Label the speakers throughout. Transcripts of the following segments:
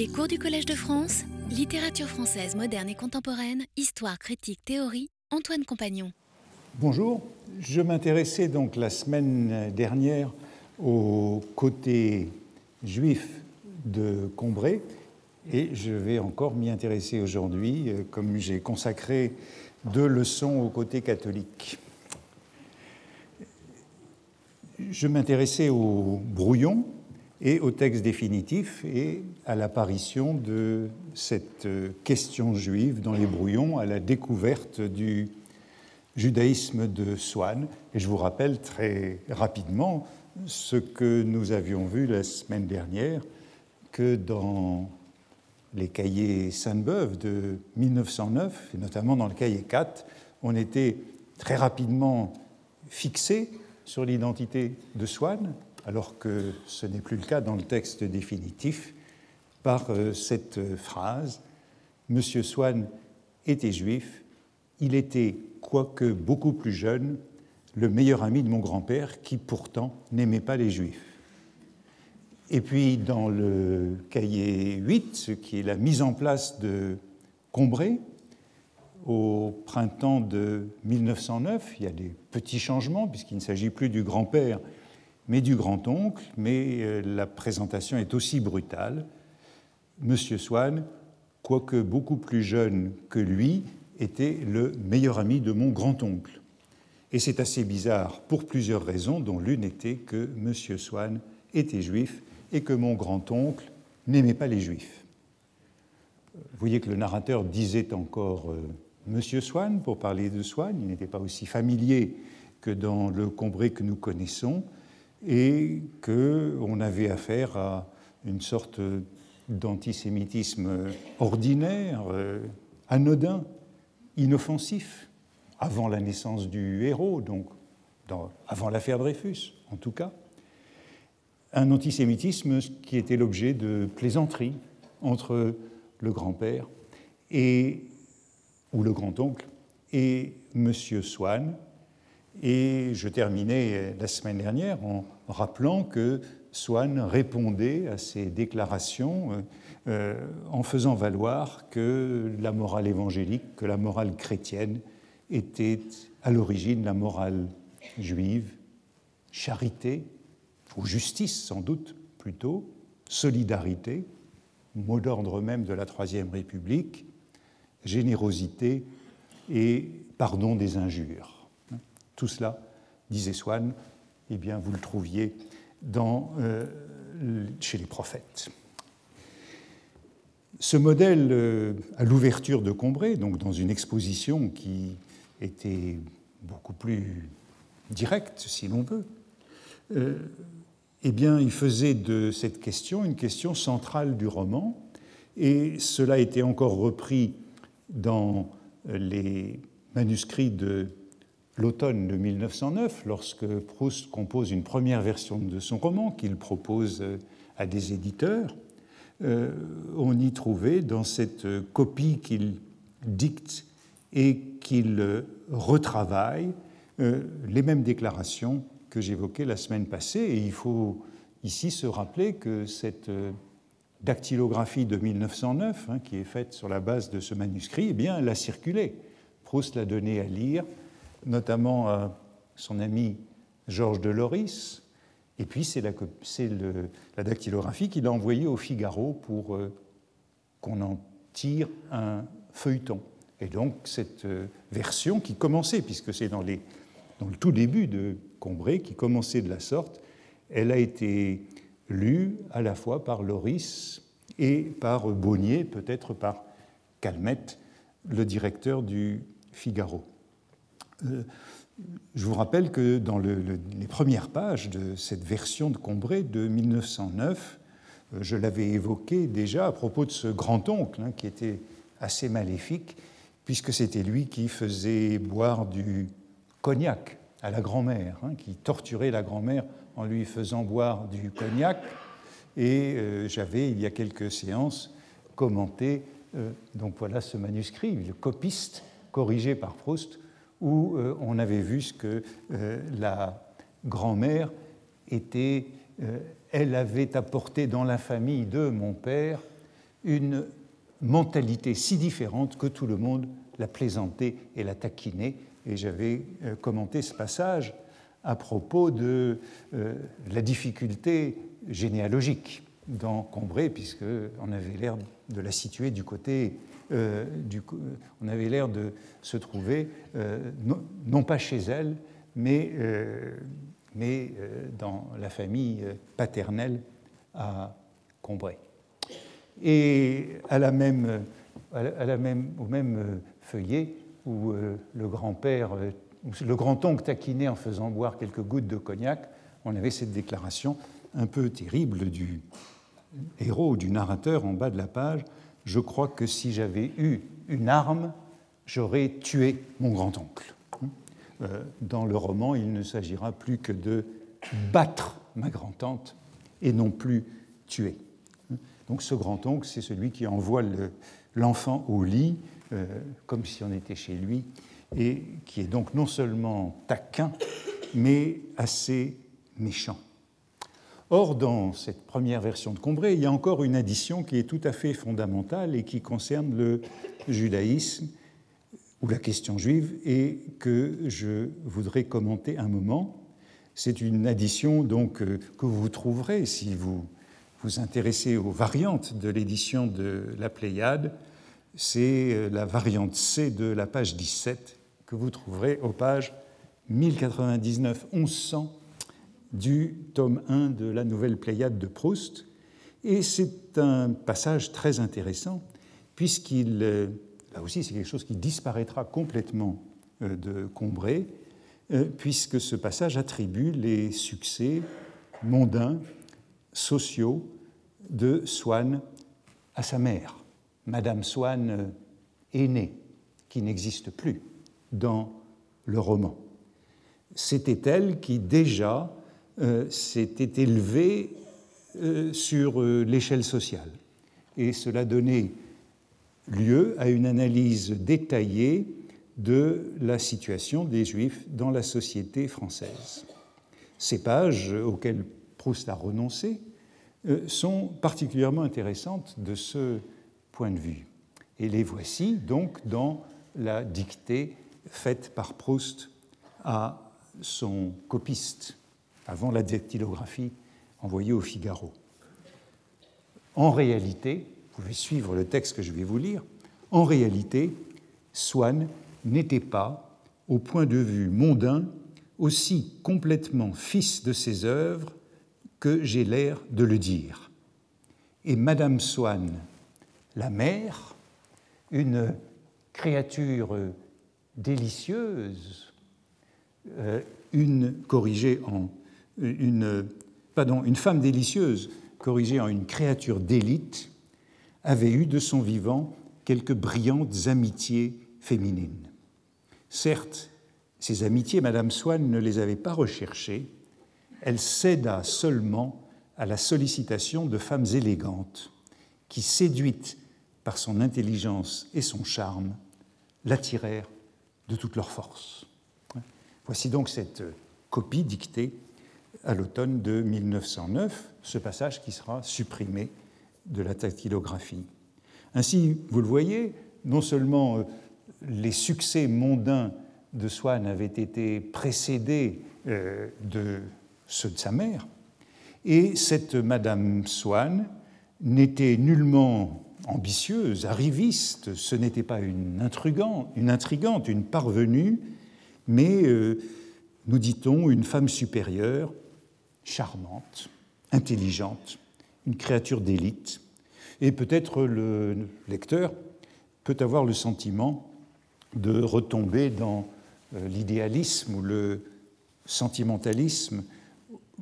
Speaker 1: Les cours du Collège de France, littérature française moderne et contemporaine, histoire, critique, théorie, Antoine Compagnon.
Speaker 2: Bonjour, je m'intéressais donc la semaine dernière au côté juif de Combray et je vais encore m'y intéresser aujourd'hui euh, comme j'ai consacré deux leçons au côté catholique. Je m'intéressais au brouillon et au texte définitif et à l'apparition de cette question juive dans les brouillons, à la découverte du judaïsme de Swann. Et je vous rappelle très rapidement ce que nous avions vu la semaine dernière, que dans les cahiers Sainte-Beuve de 1909, et notamment dans le cahier 4, on était très rapidement fixé sur l'identité de Swann, alors que ce n'est plus le cas dans le texte définitif, par euh, cette phrase Monsieur Swann était juif, il était, quoique beaucoup plus jeune, le meilleur ami de mon grand-père qui pourtant n'aimait pas les juifs. Et puis dans le cahier 8, ce qui est la mise en place de Combray, au printemps de 1909, il y a des petits changements puisqu'il ne s'agit plus du grand-père mais du grand-oncle, mais euh, la présentation est aussi brutale. Monsieur Swann, quoique beaucoup plus jeune que lui, était le meilleur ami de mon grand-oncle. Et c'est assez bizarre pour plusieurs raisons, dont l'une était que Monsieur Swann était juif et que mon grand-oncle n'aimait pas les juifs. Vous voyez que le narrateur disait encore euh, Monsieur Swann pour parler de Swann, il n'était pas aussi familier que dans le Combré que nous connaissons, et qu'on avait affaire à une sorte d'antisémitisme ordinaire, euh, anodin, inoffensif, avant la naissance du héros, donc avant l'affaire Dreyfus en tout cas. Un antisémitisme qui était l'objet de plaisanteries entre le grand-père et ou le grand-oncle et M. Swann, et je terminais la semaine dernière en rappelant que Swann répondait à ces déclarations euh, euh, en faisant valoir que la morale évangélique, que la morale chrétienne était à l'origine la morale juive, charité, ou justice sans doute plutôt, solidarité, mot d'ordre même de la Troisième République, générosité et pardon des injures. Tout cela, disait Swann, eh bien, vous le trouviez euh, chez les prophètes. Ce modèle, euh, à l'ouverture de Combray, donc dans une exposition qui était beaucoup plus directe, si l'on veut, euh, eh bien, il faisait de cette question une question centrale du roman, et cela a été encore repris dans les manuscrits de l'automne de 1909, lorsque Proust compose une première version de son roman qu'il propose euh, à des éditeurs, euh, on y trouvait dans cette copie qu'il dicte et qu'il retravaille euh, les mêmes déclarations que j'évoquais la semaine passée. Et il faut ici se rappeler que cette dactylographie de 1909, hein, qui est faite sur la base de ce manuscrit, eh bien, elle a circulé. Proust l'a donné à lire notamment à son ami Georges de Loris, et puis c'est la, la, dactylographie qu'il a envoyée au Figaro pour euh, qu'on en tire un feuilleton. Et donc cette euh, version qui commençait, puisque c'est dans, dans, le tout début de Combray, qui commençait de la sorte, elle a été lue à la fois par Loris et par Bonnier, peut-être par Calmette, le directeur du Figaro. Euh, je vous rappelle que dans les premières pages de cette version de Combray de 1909, euh, je l'avais évoqué déjà à propos de ce grand-oncle hein, qui était assez maléfique, puisque c'était lui qui faisait boire du cognac à la grand-mère, hein, qui torturait la grand-mère en lui faisant boire du cognac. Et euh, j'avais, il y a quelques séances, commenté donc voilà ce manuscrit, le copiste corrigé par Proust, où euh, on avait vu ce que euh, la grand-mère était, euh, elle avait apporté dans la famille de mon père une mentalité si différente que tout le monde la plaisantait et la taquinait. Et j'avais commenté ce passage à propos de la difficulté généalogique dans Combray, puisqu'on avait l'air de la situer du côté, euh, du, on avait l'air de se trouver non, pas chez elle, mais, mais dans la famille paternelle à Combray. Et à la même, à la même, au même feuillet, où le grand-père le grand-oncle taquinait en faisant boire quelques gouttes de cognac, on avait cette déclaration un peu terrible du héros, du narrateur en bas de la page. Je crois que si j'avais eu une arme, j'aurais tué mon grand-oncle. Euh, dans le roman, il ne s'agira plus que de battre ma grand-tante et non plus tuer. Donc ce grand-oncle, c'est celui qui envoie l'enfant au lit, euh, comme si on était chez lui, et qui est donc non seulement taquin, mais assez méchant. Or, dans cette première version de Combray, il y a encore une addition qui est tout à fait fondamentale et qui concerne le judaïsme ou la question juive et que je voudrais commenter un moment. C'est une addition donc euh, que vous trouverez si vous vous intéressez aux variantes de l'édition de la Pléiade. C'est euh, la variante C de la page 17 que vous trouverez aux pages 1099-1100 du tome 1 de la Nouvelle Pléiade de Proust. Et c'est un passage très intéressant, puisqu'il, euh, là aussi c'est quelque chose qui disparaîtra complètement euh, de Combray, euh, puisque ce passage attribue les succès mondains, sociaux de Swann à sa mère, Madame Swann aînée, qui n'existe plus dans le roman. C'était elle qui déjà s'était élevée euh, sur euh, l'échelle sociale. Et cela donnait lieu à une analyse détaillée de la situation des Juifs dans la société française. Ces pages auxquelles Proust a renoncé sont particulièrement intéressantes de ce point de vue. Et les voici donc dans la dictée faite par Proust à son copiste avant la dactylographie envoyée au Figaro. En réalité, vous pouvez suivre le texte que je vais vous lire, en réalité, Swann n'était pas, au point de vue mondain, aussi complètement fils de ses œuvres que j'ai l'air de le dire. Et Madame Swann, la mère, une créature délicieuse, euh, une corrigée en une, pardon, une femme délicieuse corrigée en une créature d'élite, avait eu de son vivant quelques brillantes amitiés féminines. Certes, ces amitiés, Madame Swann ne les avait pas recherchées, elle céda seulement à la sollicitation de femmes élégantes qui, séduites par son intelligence et son charme, l'attirèrent de toute leur force. Voici donc cette copie dictée à l'automne de 1909, ce passage qui sera supprimé de la dactylographie. Ainsi, vous le voyez, non seulement euh, les succès mondains de Swann avaient été précédés euh, de ceux de sa mère, et cette Madame Swann n'était nullement ambitieuse, arriviste, ce n'était pas une, une intrigante, une parvenue, mais, euh, nous dit-on, une femme supérieure, charmante, intelligente, une créature d'élite. Et peut-être le lecteur peut avoir le sentiment de retomber dans euh, l'idéalisme ou le sentimentalisme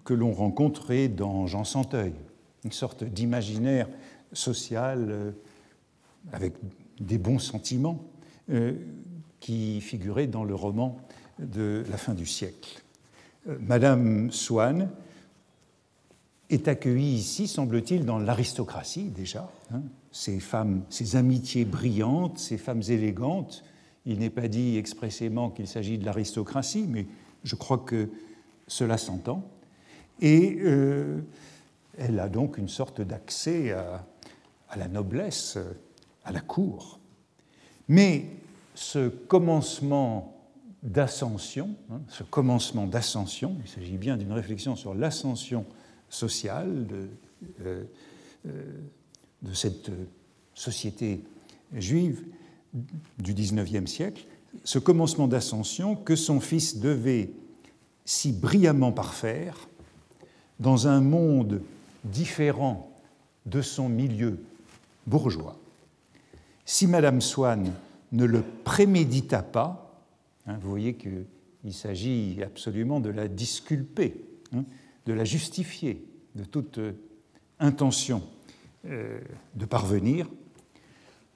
Speaker 2: que l'on rencontrait dans Jean Santeuil, une sorte d'imaginaire social euh, avec des bons sentiments euh, qui figuraient dans le roman de la fin du siècle. Madame Swann est accueillie ici, semble-t-il, dans l'aristocratie déjà. Hein. ces femmes, ces amitiés brillantes, ces femmes élégantes. Il n'est pas dit expressément qu'il s'agit de l'aristocratie, mais je crois que cela s'entend. Et elle a donc une sorte d'accès à à la noblesse, à la cour. Mais ce commencement d'ascension, hein, ce commencement d'ascension, il s'agit bien d'une réflexion sur l'ascension sociale de, euh, euh, de cette société juive du XIXe siècle, ce commencement d'ascension que son fils devait si brillamment parfaire dans un monde différent de son milieu bourgeois. Si Madame Swann ne le prémédita pas, hein, vous voyez qu'il s'agit absolument de la disculper, hein, de la justifier de toute intention euh, de parvenir,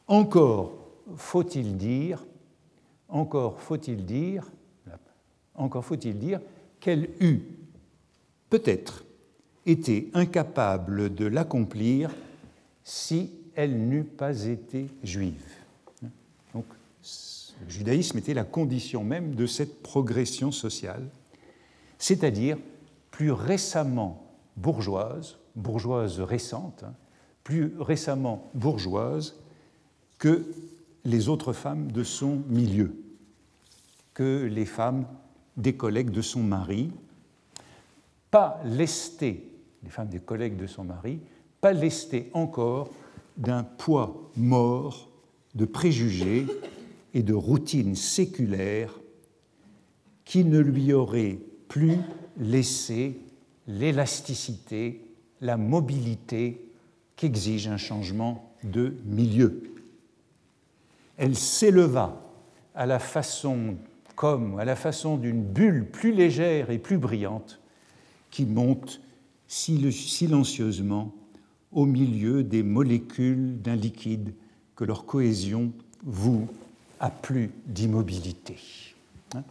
Speaker 2: encore faut-il dire, encore faut-il dire, encore faut-il dire qu'elle eût peut-être été incapable de l'accomplir si elle n'eût pas été juive. Donc, le judaïsme était la condition même de cette progression sociale, c'est-à-dire plus récemment bourgeoise, bourgeoise récente, hein, plus récemment bourgeoise que les autres femmes de son milieu, que les femmes des collègues de son mari, pas lestées, les femmes des collègues de son mari, pas lestées encore d'un poids mort de préjugés et de routines séculaires qui ne lui auraient plus laissé l'élasticité, la mobilité qu'exige un changement de milieu. Elle s'éleva à la façon comme à la façon d'une bulle plus légère et plus brillante qui monte silencieusement au milieu des molécules d'un liquide que leur cohésion voue à plus d'immobilité. Hein?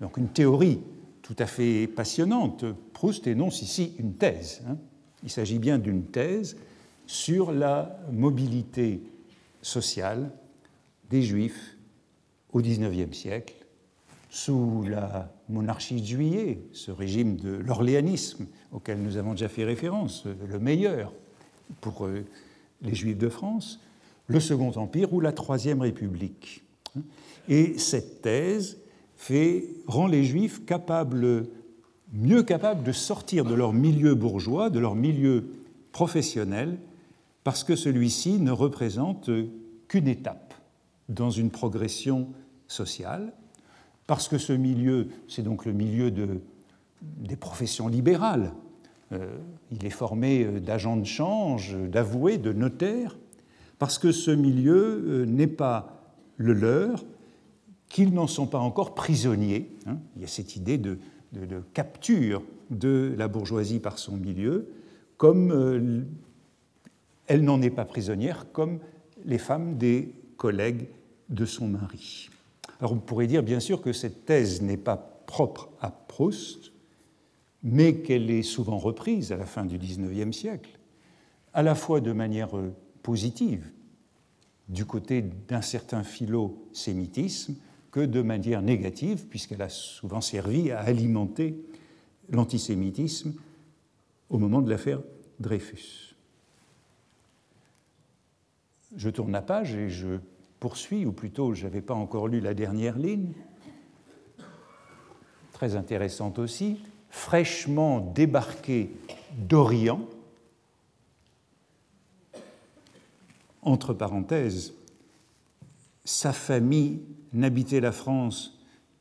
Speaker 2: Donc une théorie tout à fait passionnante. Proust énonce ici une thèse. Hein? Il s'agit bien d'une thèse sur la mobilité sociale des Juifs au XIXe siècle, sous la monarchie de Juillet, ce régime de l'orléanisme auquel nous avons déjà fait référence, le meilleur pour euh, les Juifs de France, le Second Empire ou la Troisième République. Et cette thèse fait, rend les Juifs capables, mieux capables de sortir de leur milieu bourgeois, de leur milieu professionnel, parce que celui-ci ne représente qu'une étape dans une progression sociale, parce que ce milieu, c'est donc le milieu de, des professions libérales. Euh, il est formé d'agents de change, d'avoués, de notaires, parce que ce milieu euh, n'est pas le leur, qu'ils n'en sont pas encore prisonniers. Hein. Il y a cette idée de, capture de la bourgeoisie par son milieu, comme euh, elle n'en est pas prisonnière comme les femmes des collègues de son mari. Alors on pourrait dire bien sûr que cette thèse n'est pas propre à Proust, mais qu'elle est souvent reprise à la fin du XIXe siècle, à la fois de manière euh, positive, du côté d'un certain philo-sémitisme, que de manière négative, puisqu'elle a souvent servi à alimenter l'antisémitisme au moment de l'affaire Dreyfus. Je tourne la page et je poursuis, ou plutôt je n'avais pas encore lu la dernière ligne, très intéressante aussi, fraîchement débarqué d'Orient, entre parenthèses, sa famille n'habitait la France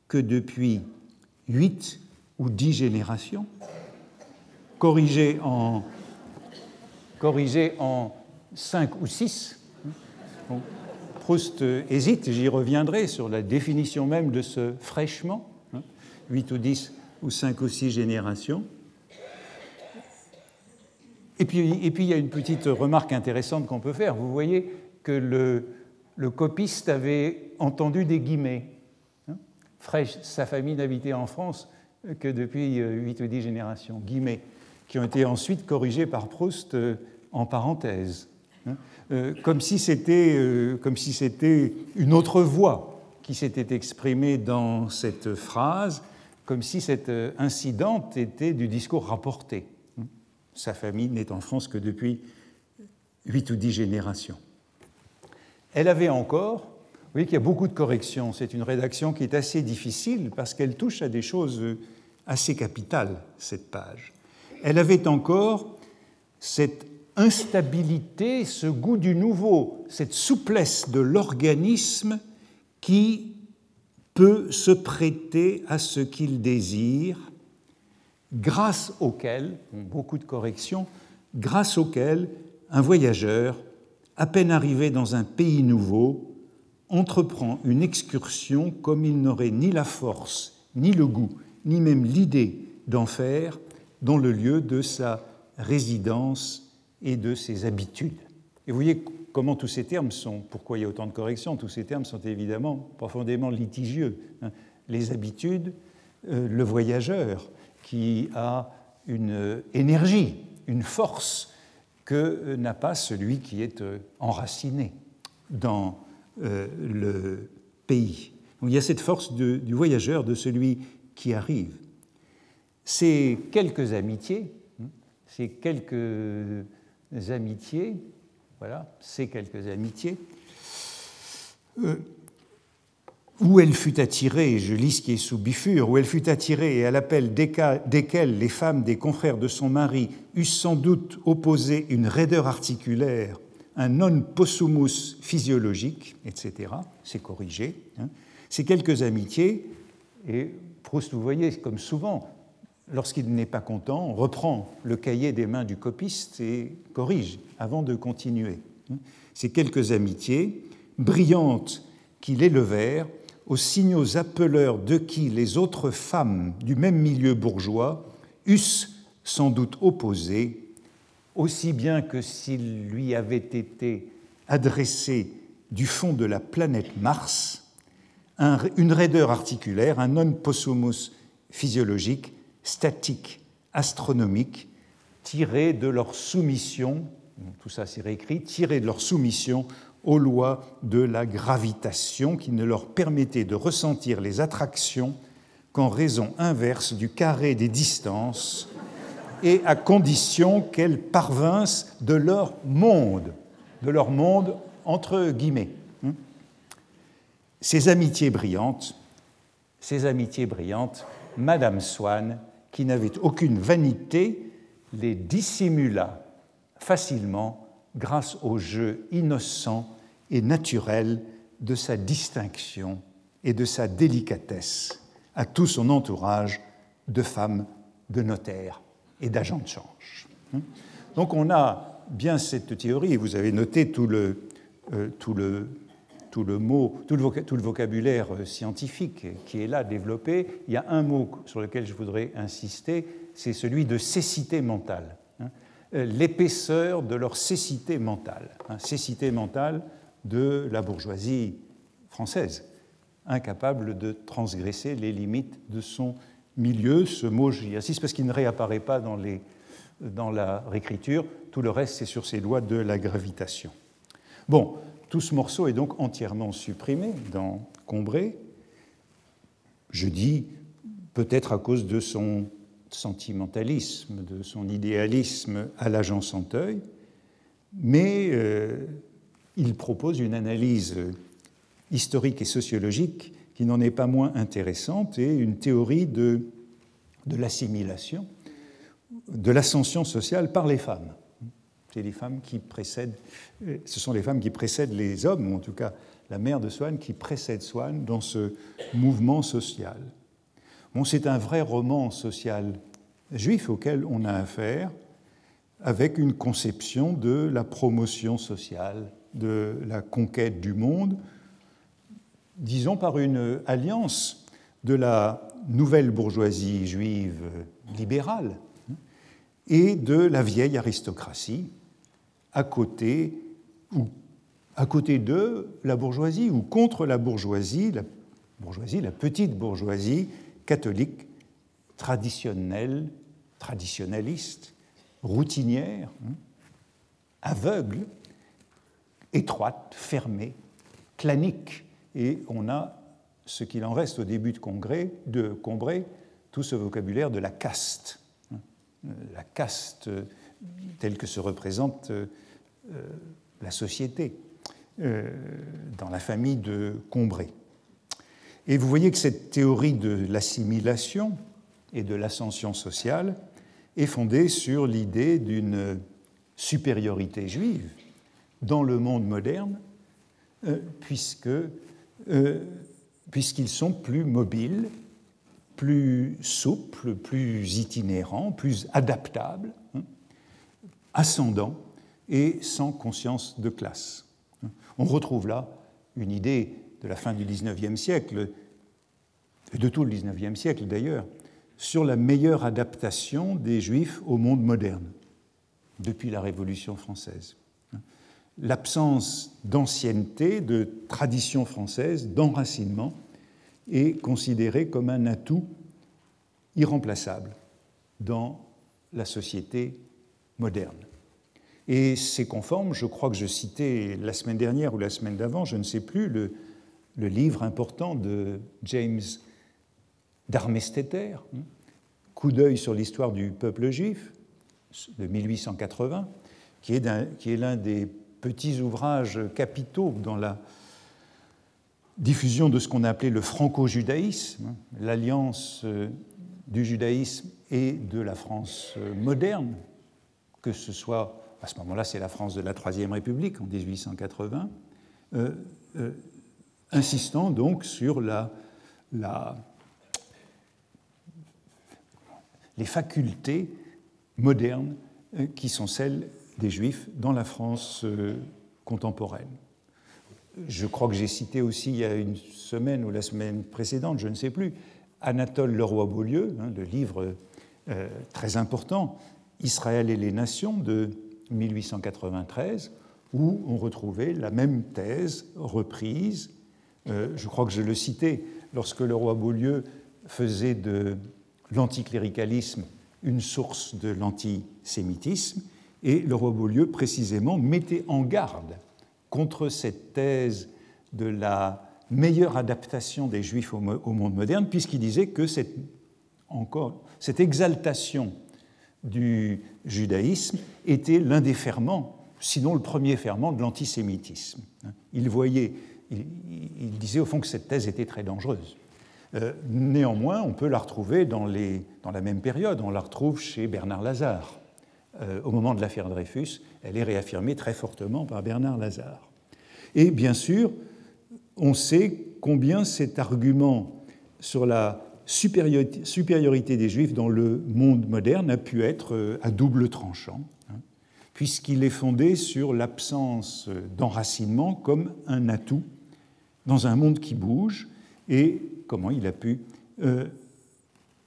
Speaker 2: que depuis huit ou dix générations, corrigé en, corrigé en cinq ou six Proust hésite, j'y reviendrai sur la définition même de ce fraîchement, 8 hein, ou 10 ou 5 ou 6 générations. Et puis, et puis il y a une petite remarque intéressante qu'on peut faire. Vous voyez que le, le copiste avait entendu des guillemets. Hein. Fraîche, sa famille n'habitait en France que depuis 8 ou 10 générations. Guillemets, qui ont été ensuite corrigés par Proust euh, en parenthèse. Hein. Euh, comme si c'était euh, si une autre voix qui s'était exprimée dans cette phrase, comme si cet euh, incident était du discours rapporté. Sa famille n'est en France que depuis huit ou dix générations. Elle avait encore, vous voyez qu'il y a beaucoup de corrections, c'est une rédaction qui est assez difficile parce qu'elle touche à des choses assez capitales, cette page. Elle avait encore cette instabilité, ce goût du nouveau, cette souplesse de l'organisme qui peut se prêter à ce qu'il désire, grâce auquel, beaucoup de corrections, grâce auquel un voyageur, à peine arrivé dans un pays nouveau, entreprend une excursion comme il n'aurait ni la force, ni le goût, ni même l'idée d'en faire dans le lieu de sa résidence et de ses habitudes. Et vous voyez comment tous ces termes sont, pourquoi il y a autant de corrections, tous ces termes sont évidemment profondément litigieux. Hein. Les habitudes, euh, le voyageur qui a une énergie, une force que n'a pas celui qui est euh, enraciné dans euh, le pays. Il y a cette force du voyageur, de celui qui arrive. Ces quelques amitiés, hein, ces quelques amitiés, voilà, ces quelques amitiés, euh, où elle fut attirée, je lis ce qui est sous bifure, où elle fut attirée et à l'appel desquelles les femmes des confrères de son mari eussent sans doute opposé une raideur articulaire, un non possumus physiologique, etc., c'est corrigé. Hein. Ces quelques amitiés, et Proust, vous voyez, comme souvent, lorsqu'il n'est pas content, on reprend le cahier des mains du copiste et corrige avant de continuer. Hein. Ces quelques amitiés, brillantes qui l'élevèrent, aux signaux appeleurs de qui les autres femmes du même milieu bourgeois eussent sans doute opposé, aussi bien que s'il lui avait été adressé du fond de la planète Mars, une raideur articulaire, un non possumus physiologique, statique, astronomique, tiré de leur soumission, tout ça c'est réécrit, tiré de leur soumission aux lois de la gravitation qui ne leur permettaient de ressentir les attractions qu'en raison inverse du carré des distances et à condition qu'elles parvinssent de leur monde, de leur monde entre guillemets. Ces amitiés brillantes, ces amitiés brillantes, Madame Swann, qui n'avait aucune vanité, les dissimula facilement grâce au jeu innocent et naturel de sa distinction et de sa délicatesse à tout son entourage de femmes, de notaires et d'agents de change. Donc on a bien cette théorie, et vous avez noté tout le, euh, tout le, tout le mot, tout le, tout le, vocabulaire euh, scientifique qui est là développé. Il y a un mot sur lequel je voudrais insister, c'est celui de cécité mentale. L'épaisseur de leur cécité mentale. Hein? Cécité mentale, de la bourgeoisie française, incapable de transgresser les limites de son milieu. Ce mot, j'y insiste parce qu'il ne réapparaît pas dans, dans la réécriture. Tout le reste, c'est sur ces lois de la gravitation. Bon, tout ce morceau est donc entièrement supprimé dans Combré. Je dis peut-être à cause de son sentimentalisme, de son idéalisme à l'agent Santeuil, mais euh, il propose une analyse historique et sociologique qui n'en est pas moins intéressante et une théorie de, de l'assimilation, de l'ascension sociale par les femmes. Les femmes qui précèdent, ce sont les femmes qui précèdent les hommes, ou en tout cas la mère de Swann qui précède Swann dans ce mouvement social. C'est un vrai roman social juif auquel on a affaire avec une conception de la promotion sociale, de la conquête du monde, disons par une alliance de la nouvelle bourgeoisie juive libérale et de la vieille aristocratie, à côté ou à côté de la bourgeoisie ou contre la bourgeoisie, la bourgeoisie, la petite bourgeoisie catholique traditionnelle, traditionnaliste, routinière, hein, aveugle, étroite, fermée, clanique. Et on a ce qu'il en reste au début de, Congrès, de Combray, tout ce vocabulaire de la caste. La caste telle que se représente la société, dans la famille de Combray. Et vous voyez que cette théorie de l'assimilation et de l'ascension sociale est fondée sur l'idée d'une supériorité juive dans le monde moderne, euh, puisque, euh, puisqu'ils sont plus mobiles, plus souples, plus itinérants, plus adaptables, hein, ascendants et sans conscience de classe. On retrouve là une idée de la fin du XIXe siècle, et de tout le XIXe siècle d'ailleurs, sur la meilleure adaptation des Juifs au monde moderne, depuis la Révolution française. L'absence d'ancienneté, de tradition française, d'enracinement, est considérée comme un atout irremplaçable dans la société moderne. Et c'est conforme, je crois que je citais la semaine dernière ou la semaine d'avant, je ne sais plus, le, le livre important de James d'Armesteter, hein, Coup d'œil sur l'histoire du peuple juif, de 1880, qui est l'un des petits ouvrages capitaux dans la diffusion de ce qu'on a appelé le franco-judaïsme, hein, l'alliance euh, du judaïsme et de la France euh, moderne, que ce soit, à ce moment-là, c'est la France de la Troisième République en 1880, insistant donc sur les facultés modernes euh, qui sont celles des Juifs dans la France euh, contemporaine. Je crois que j'ai cité aussi il y a une semaine ou la semaine précédente, je ne sais plus, Anatole Leroy-Beaulieu, hein, le livre euh, très important, Israël et les nations de 1893, où on retrouvait la même thèse reprise euh, je crois que je le citais, lorsque le roi Beaulieu faisait de l'anticléricalisme une source de l'antisémitisme, et le roi Beaulieu précisément mettait en garde contre cette thèse de la meilleure adaptation des Juifs au, monde moderne, puisqu'il disait que cette, encore, cette exaltation du judaïsme était l'un des ferments, sinon le premier ferment de l'antisémitisme. Il voyait il, disait au fond que cette thèse était très dangereuse. Euh, néanmoins, on peut la retrouver dans, la même période. On la retrouve chez Bernard Lazare. Euh, au moment de l'affaire Dreyfus, elle est réaffirmée très fortement par Bernard Lazare. Et bien sûr, on sait combien cet argument sur la supériorité, des Juifs dans le monde moderne a pu être euh, à double tranchant, hein, puisqu'il est fondé sur l'absence d'enracinement comme un atout dans un monde qui bouge et comment il a pu euh,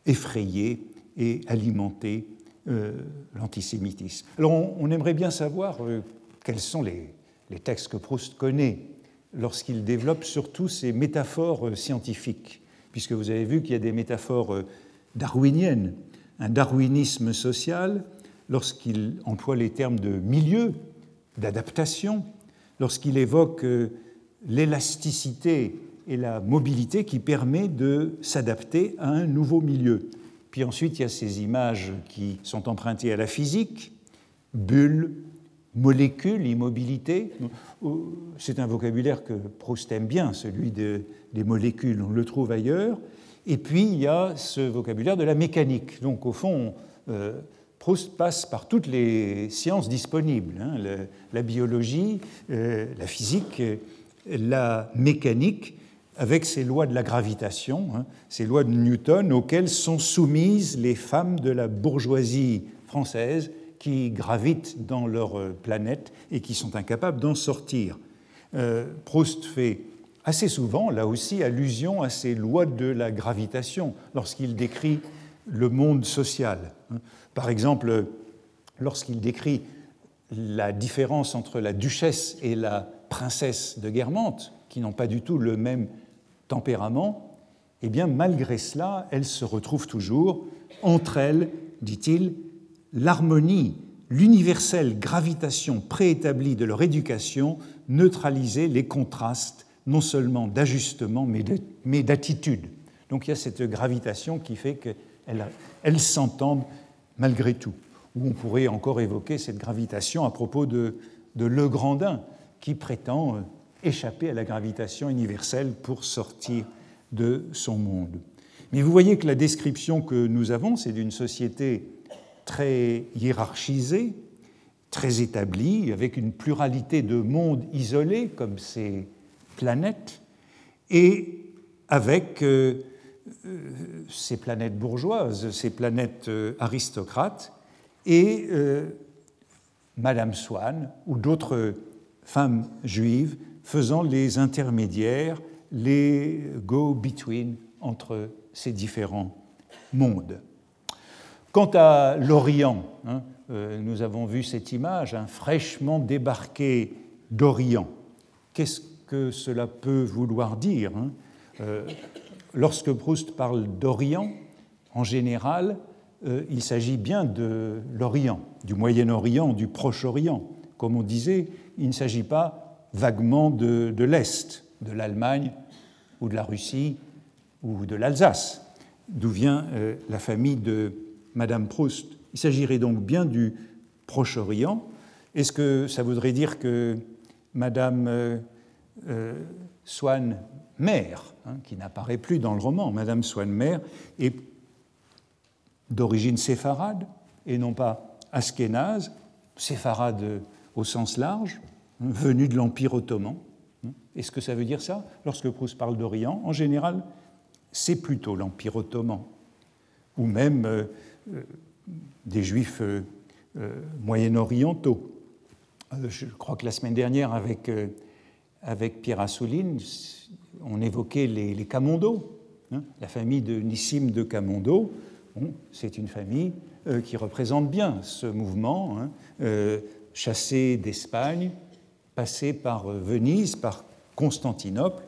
Speaker 2: effrayer et alimenter euh, l'antisémitisme. Alors on, aimerait bien savoir euh, quels sont les, les, textes que Proust connaît lorsqu'il développe surtout ces métaphores scientifiques, puisque vous avez vu qu'il y a des métaphores darwiniennes, un darwinisme social, lorsqu'il emploie les termes de milieu, d'adaptation, lorsqu'il évoque l'élasticité et la mobilité qui permet de s'adapter à un nouveau milieu. Puis ensuite, il y a ces images qui sont empruntées à la physique, bulles, molécules, immobilité. C'est un vocabulaire que Proust aime bien, celui des molécules, on le trouve ailleurs. Et puis, il y a ce vocabulaire de la mécanique. Donc, au fond, euh, Proust passe par toutes les sciences disponibles, hein, la, biologie, euh, la physique la mécanique avec ces lois de la gravitation, hein, ces lois de Newton auxquelles sont soumises les femmes de la bourgeoisie française qui gravitent dans leur euh, planète et qui sont incapables d'en sortir. Euh, Proust fait assez souvent, là aussi, allusion à ces lois de la gravitation lorsqu'il décrit le monde social. Hein. Par exemple, lorsqu'il décrit la différence entre la duchesse et la princesses de Guermantes, qui n'ont pas du tout le même tempérament, eh bien, malgré cela, elles se retrouvent toujours entre elles, dit-il, l'harmonie, l'universelle gravitation préétablie de leur éducation neutralisait les contrastes, non seulement d'ajustement, mais d'attitude. Donc il y a cette gravitation qui fait qu'elles s'entendent malgré tout. Ou on pourrait encore évoquer cette gravitation à propos de de Legrandin qui prétend euh, échapper à la gravitation universelle pour sortir de son monde. Mais vous voyez que la description que nous avons, c'est d'une société très hiérarchisée, très établie, avec une pluralité de mondes isolés comme ces planètes, et avec euh, euh, ces planètes bourgeoises, ces planètes aristocrates, et Madame Swann ou d'autres femmes juives faisant les intermédiaires, les go-between entre ces différents mondes. Quant à l'Orient, hein, euh, nous avons vu cette image, un fraîchement débarqué d'Orient. Qu'est-ce que cela peut vouloir dire hein euh, Lorsque Proust parle d'Orient, en général, euh, il s'agit bien de l'Orient, du Moyen-Orient, du Proche-Orient. Comme on disait, il ne s'agit pas vaguement de, de l'Est, de l'Allemagne ou de la Russie ou de l'Alsace, d'où vient la famille de Madame Proust. Il s'agirait donc bien du Proche-Orient. Est-ce que ça voudrait dire que Madame euh, euh, Swann mère, hein, qui n'apparaît plus dans le roman, Madame Swann mère, est d'origine séfarade et non pas askénaze, séfarade au sens large, venue de l'Empire ottoman. Est-ce que ça veut dire ça? Lorsque Proust parle d'Orient, en général, c'est plutôt l'Empire ottoman, ou même euh, des juifs euh, euh, moyen-orientaux. Euh, je crois que la semaine dernière, avec, avec Pierre Assouline, on évoquait les, les Camondo, hein, la famille de Nissim de Camondo. C'est une famille qui représente bien ce mouvement, hein, chassé d'Espagne, passé par Venise, par Constantinople,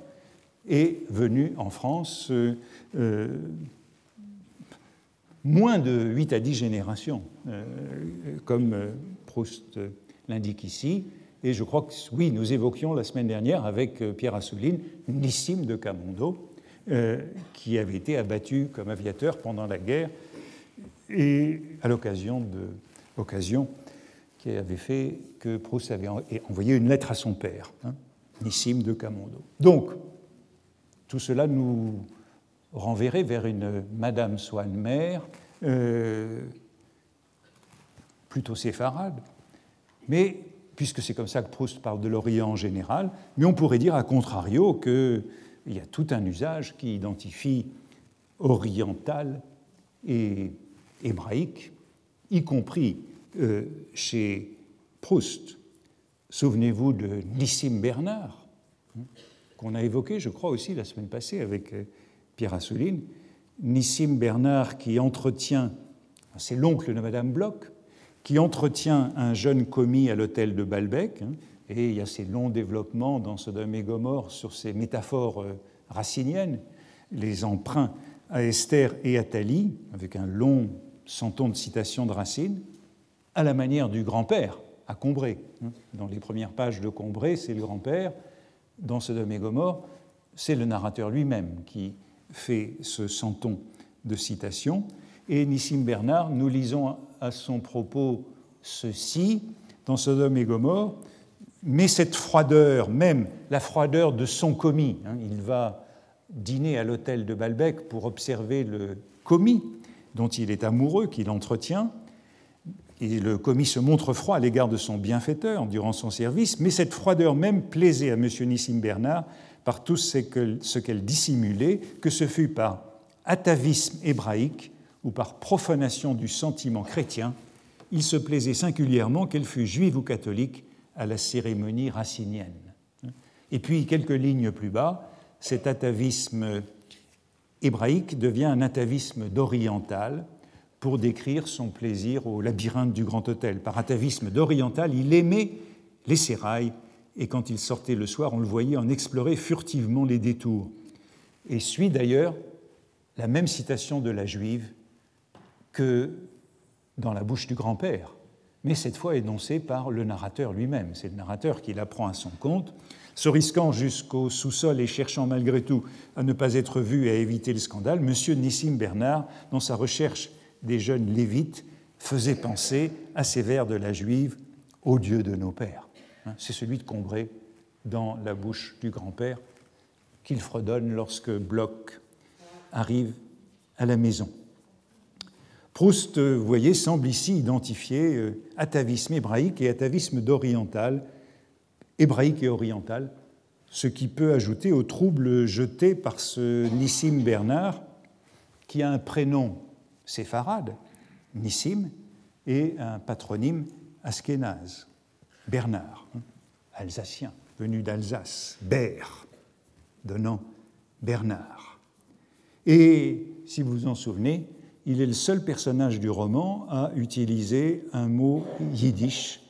Speaker 2: et venu en France moins de 8 à 10 générations, euh, comme euh, Proust l'indique ici. Et je crois que, oui, nous évoquions la semaine dernière avec euh, Pierre Assouline Nissim de Camondo, qui avait été abattu comme aviateur pendant la guerre et à l'occasion de l'occasion qui avait fait que Proust avait envoyé une lettre à son père, hein, de Camondo. Donc, tout cela nous renverrait vers une Madame Swann mère, euh, plutôt séfarade, mais puisque c'est comme ça que Proust parle de l'Orient en général, mais on pourrait dire à contrario qu'il y a tout un usage qui identifie oriental et hébraïque, y compris euh, chez Proust. Souvenez-vous de Nissim Bernard, hein, qu'on a évoqué, je crois, aussi la semaine passée avec euh, Pierre Assouline, Nissim Bernard qui entretient, c'est l'oncle de Madame Bloch, qui entretient un jeune commis à l'hôtel de Balbec, hein, et il y a ces longs développements dans Sodome et Gomorre sur ces métaphores euh, raciniennes, les emprunts à Esther et à Thalie, avec un long centon de citations de Racine, à la manière du grand-père à Combray. Dans les premières pages de Combray, c'est le grand-père. Dans Sodome et Gomorre, c'est le narrateur lui-même qui fait ce centon de citation. Et Nissim Bernard, nous lisons à son propos ceci dans Sodome et Gomorre, mais cette froideur, même la froideur de son commis, hein, il va dîner à l'hôtel de Balbec pour observer le commis dont il est amoureux, qu'il entretient, et le commis se montre froid à l'égard de son bienfaiteur durant son service, mais cette froideur même plaisait à M. Nissim Bernard par tout ce qu'elle dissimulait, que ce fût par atavisme hébraïque ou par profanation du sentiment chrétien, il se plaisait singulièrement qu'elle fût juive ou catholique à la cérémonie racinienne. Et puis, quelques lignes plus bas, cet atavisme hébraïque devient un atavisme d'oriental pour décrire son plaisir au labyrinthe du Grand Hôtel. Par atavisme d'oriental, il aimait les sérails et quand il sortait le soir, on le voyait en explorer furtivement les détours. Et suit d'ailleurs la même citation de la juive que dans la bouche du grand-père, mais cette fois énoncée par le narrateur lui-même. C'est le narrateur qui la prend à son compte, se risquant jusqu'au sous-sol et cherchant malgré tout à ne pas être vu et à éviter le scandale, M. Nissim Bernard, dans sa recherche des jeunes lévites, faisait penser à ces vers de la juive, au Dieu de nos pères. Hein, c'est celui de Combray dans la bouche du grand-père qu'il fredonne lorsque Bloch arrive à la maison. Proust, vous voyez, semble ici identifier euh, atavisme hébraïque et atavisme d'oriental, hébraïque et oriental, ce qui peut ajouter au trouble jeté par ce Nissim Bernard, qui a un prénom séfarade, Nissim, et un patronyme askénaze, Bernard, hein, alsacien, venu d'Alsace, Ber, donnant Bernard. Et si vous vous en souvenez, il est le seul personnage du roman à utiliser un mot yiddish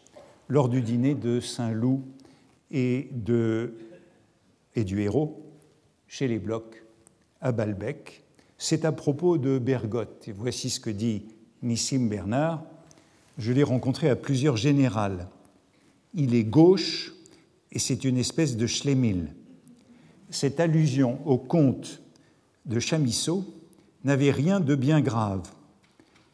Speaker 2: lors du dîner de Saint-Loup et, et du héros chez les Blocs à Balbec. C'est à propos de Bergotte. Et voici ce que dit Nissim Bernard. Je l'ai rencontré à plusieurs générales. Il est gauche et c'est une espèce de schlemil. Cette allusion au conte de Chamisso n'avait rien de bien grave.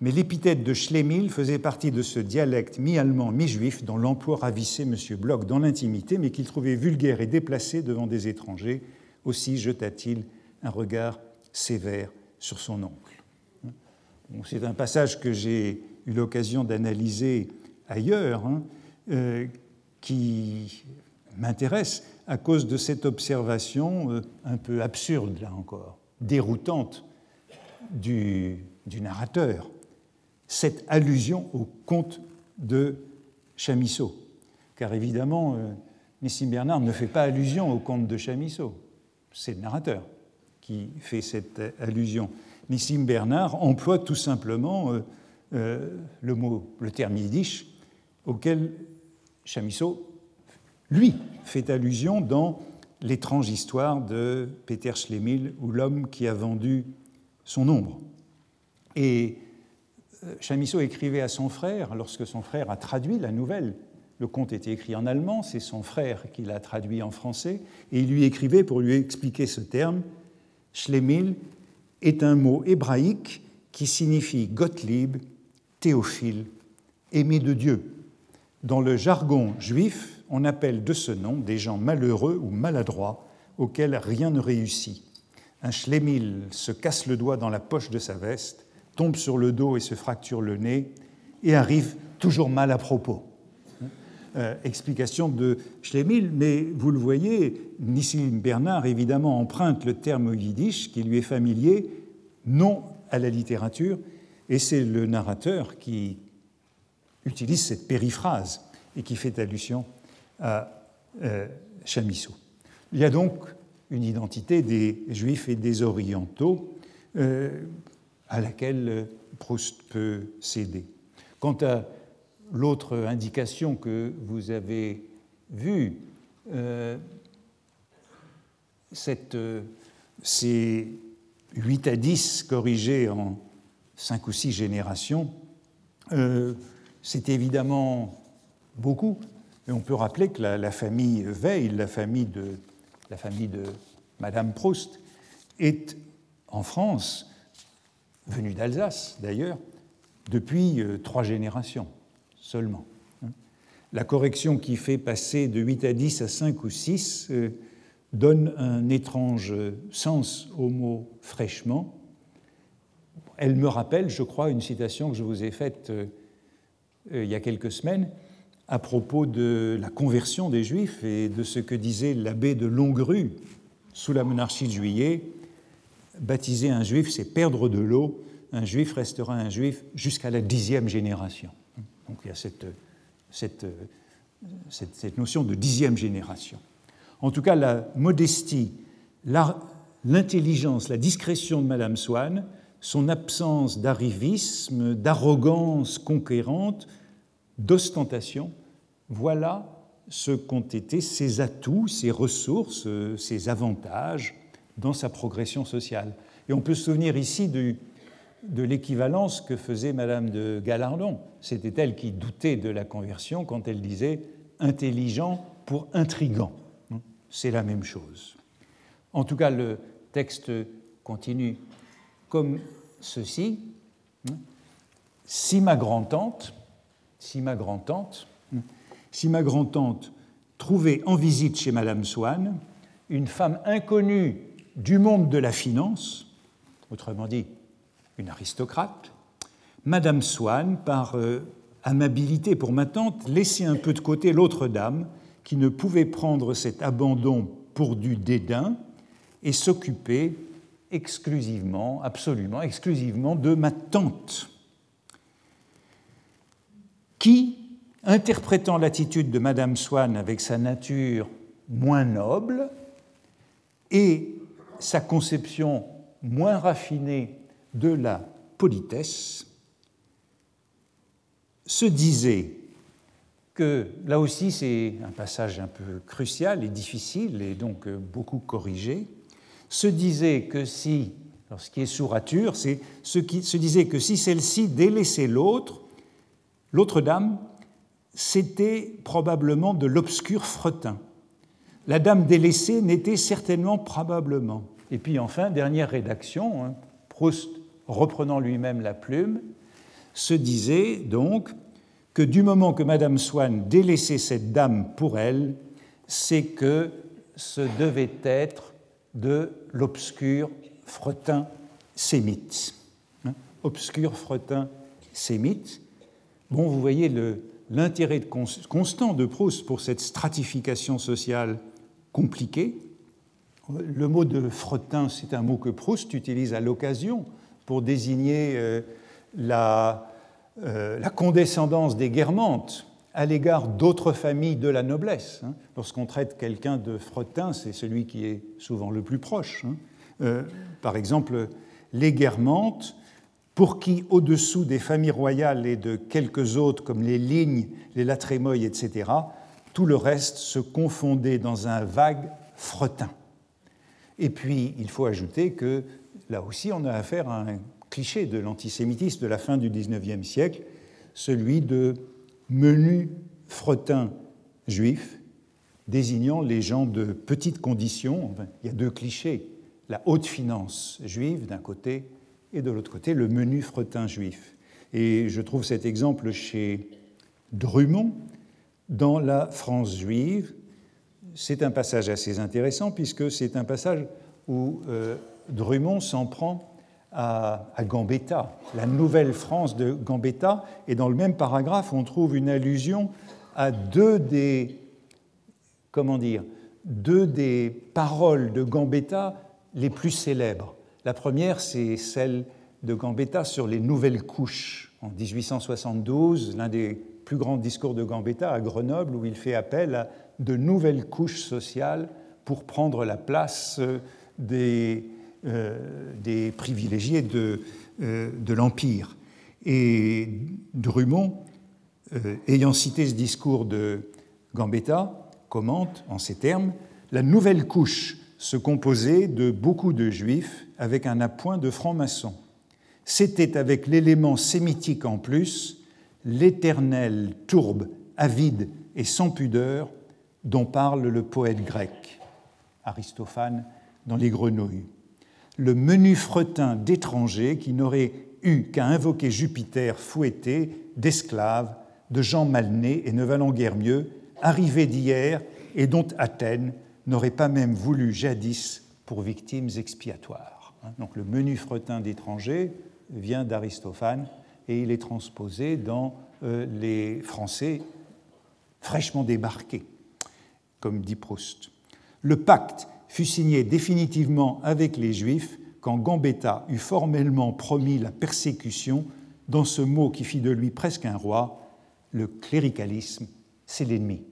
Speaker 2: Mais l'épithète de Schlemil faisait partie de ce dialecte mi-allemand, mi-juif dont l'emploi ravissait M. Bloch dans l'intimité, mais qu'il trouvait vulgaire et déplacé devant des étrangers. Aussi jeta-t-il un regard sévère sur son oncle. C'est un passage que j'ai eu l'occasion d'analyser ailleurs, hein, euh, qui m'intéresse à cause de cette observation euh, un peu absurde, là encore, déroutante du, narrateur, cette allusion au conte de Chamisso. Car évidemment, euh, Bernard ne fait pas allusion au conte de Chamisso, c'est le narrateur qui fait cette allusion. Nissim Bernard emploie tout simplement euh, euh, le mot, le terme yiddish, auquel Chamisso, lui, fait allusion dans l'étrange histoire de Peter Schlemil ou l'homme qui a vendu son ombre. Et euh, Chamisso écrivait à son frère, lorsque son frère a traduit la nouvelle, le conte était écrit en allemand, c'est son frère qui l'a traduit en français, et il lui écrivait pour lui expliquer ce terme. Schlemil est un mot hébraïque qui signifie Gottlieb, Théophile, aimé de Dieu. Dans le jargon juif, on appelle de ce nom des gens malheureux ou maladroits auxquels rien ne réussit. Un schlemil se casse le doigt dans la poche de sa veste, tombe sur le dos et se fracture le nez, et arrive toujours mal à propos. Euh, explication de Schlemil, mais vous le voyez, Nissim Bernard évidemment emprunte le terme yiddish qui lui est familier, non à la littérature, et c'est le narrateur qui utilise cette périphrase et qui fait allusion à euh, Chamisso. Il y a donc une identité des juifs et des orientaux euh, à laquelle Proust peut céder. Quant à l'autre indication que vous avez vue, euh, cette, ces 8 à 10 corrigés en 5 ou 6 générations, euh, c'est évidemment beaucoup. Et on peut rappeler que la, famille Veil, la famille de la famille de Madame Proust, est en France, venue d'Alsace d'ailleurs, depuis euh, trois générations seulement. La correction qui fait passer de 8 à 10 à 5 ou 6 euh, donne un étrange sens au mot fraîchement. Elle me rappelle, je crois, une citation que je vous ai faite euh, il y a quelques semaines, à propos de la conversion des Juifs et de ce que disait l'abbé de Longrue sous la monarchie de Juillet. Baptiser un Juif, c'est perdre de l'eau. Un Juif restera un Juif jusqu'à la dixième génération. Donc il y a cette, cette, cette, notion de dixième génération. En tout cas, la modestie, l'intelligence, la discrétion de Madame Swann, son absence d'arrivisme, d'arrogance conquérante, d'ostentation, voilà ce qu'ont été ses atouts, ses ressources, ses avantages dans sa progression sociale. Et on peut se souvenir ici de, de l'équivalence que faisait Madame de Galardon. C'était elle qui doutait de la conversion quand elle disait intelligent pour intrigant. C'est la même chose. En tout cas, le texte continue comme ceci. Si ma grand-tante, si ma grand-tante, si ma grand-tante trouvé en visite chez Madame Swann une femme inconnue du monde de la finance, autrement dit une aristocrate, Madame Swann, par euh, amabilité pour ma tante, laissait un peu de côté l'autre dame qui ne pouvait prendre cet abandon pour du dédain et s'occuper exclusivement, absolument, exclusivement de ma tante, qui, interprétant l'attitude de Madame Swann avec sa nature moins noble et sa conception moins raffinée de la politesse, se disait que là aussi c'est un passage un peu crucial et difficile et donc beaucoup corrigé, se disait que si, alors ce qui est sous rature, c'est ce qui se disait que si celle-ci délaissait l'autre, l'autre dame, c'était probablement de l'obscur fretin. La dame délaissée n'était certainement probablement. Et puis enfin, dernière rédaction, hein, Proust reprenant lui-même la plume, se disait donc que du moment que Madame Swann délaissait cette dame pour elle, c'est que ce devait être de l'obscur fretin sémite. Hein, obscur fretin sémite. Bon, vous voyez l'intérêt constant de Proust pour cette stratification sociale compliquée. Le mot de fretin, c'est un mot que Proust utilise à l'occasion pour désigner euh, la, euh, la condescendance des guermantes à l'égard d'autres familles de la noblesse. Hein. Lorsqu'on traite quelqu'un de fretin, c'est celui qui est souvent le plus proche. Hein. Euh, par exemple, les guermantes, pour qui, au-dessous des familles royales et de quelques autres comme les Lignes, les Latrémoille, etc., tout le reste se confondait dans un vague fretin. Et puis, il faut ajouter que là aussi, on a affaire à un cliché de l'antisémitisme de la fin du XIXe siècle, celui de menu fretin juif, désignant les gens de petites conditions. il y a deux clichés, la haute finance juive d'un côté et de l'autre côté le menu fretin juif. Et je trouve cet exemple chez Drummond dans La France juive. C'est un passage assez intéressant puisque c'est un passage où euh, Drummond s'en prend à, Gambetta, la nouvelle France de Gambetta, et dans le même paragraphe, on trouve une allusion à deux des, deux des paroles de Gambetta les plus célèbres. La première, c'est celle de Gambetta sur les nouvelles couches. En 1872, l'un des plus grands discours de Gambetta à Grenoble, où il fait appel à de nouvelles couches sociales pour prendre la place des, euh, des privilégiés de, euh, de l'Empire. Et Drummond, euh, ayant cité ce discours de Gambetta, commente en ces termes La nouvelle couche se composait de beaucoup de juifs avec un appoint de francs-maçons. C'était avec l'élément sémitique en plus l'éternel tourbe, avide et sans pudeur dont parle le poète grec, Aristophane dans Les Grenouilles le menu fretin d'étrangers qui n'auraient eu qu'à invoquer Jupiter fouetté d'esclaves, de gens mal nés et ne valant guère mieux, arrivés d'hier et dont Athènes n'aurait pas même voulu jadis pour victimes expiatoires. Hein, donc le menu fretin d'étrangers vient d'Aristophane et il est transposé dans euh, les Français fraîchement débarqués, comme dit Proust. Le pacte fut signé définitivement avec les Juifs quand Gambetta eut formellement promis la persécution dans ce mot qui fit de lui presque un roi, le cléricalisme, c'est l'ennemi.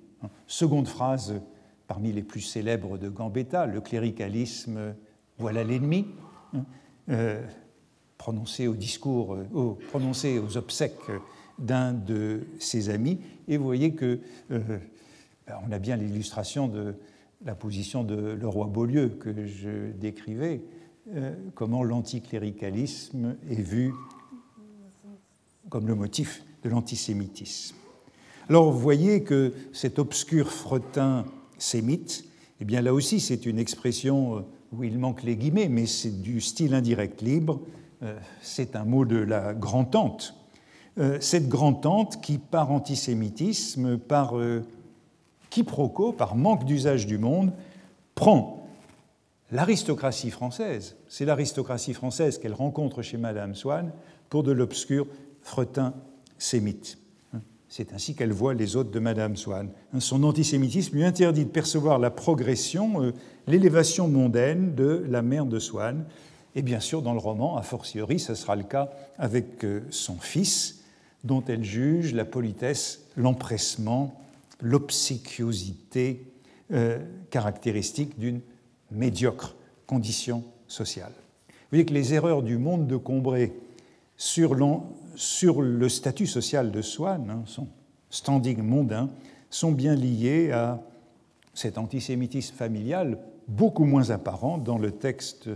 Speaker 2: Seconde phrase parmi les plus célèbres de Gambetta, le cléricalisme, voilà l'ennemi, euh, prononcé au discours, euh, aux obsèques d'un de ses amis. Et vous voyez que euh, ben, on a bien l'illustration de la position de le roi Beaulieu que je décrivais, euh, comment l'anticléricalisme est vu comme le motif de l'antisémitisme. Alors vous voyez que cet obscur fretin sémite, eh bien là aussi c'est une expression euh, où il manque les guillemets, mais c'est du style indirect libre, euh, c'est un mot de la grand-tante. Cette grand-tante qui, par antisémitisme, par quiproquo, par manque d'usage du monde, prend l'aristocratie française, c'est l'aristocratie française qu'elle rencontre chez Madame Swann, pour de l'obscur fretin sémite. C'est ainsi qu'elle voit les hôtes de Madame Swann. Son antisémitisme lui interdit de percevoir la progression, euh, l'élévation mondaine de la mère de Swann. Et bien sûr, dans le roman, a fortiori, ce sera le cas avec euh, son fils, dont elle juge la politesse, l'empressement, l'obséquiosité euh, caractéristique d'une médiocre condition sociale. Vous voyez que les erreurs du monde de Combray sur, le statut social de Swann, hein, son standing mondain, sont bien liées à cet antisémitisme familial beaucoup moins apparent dans le texte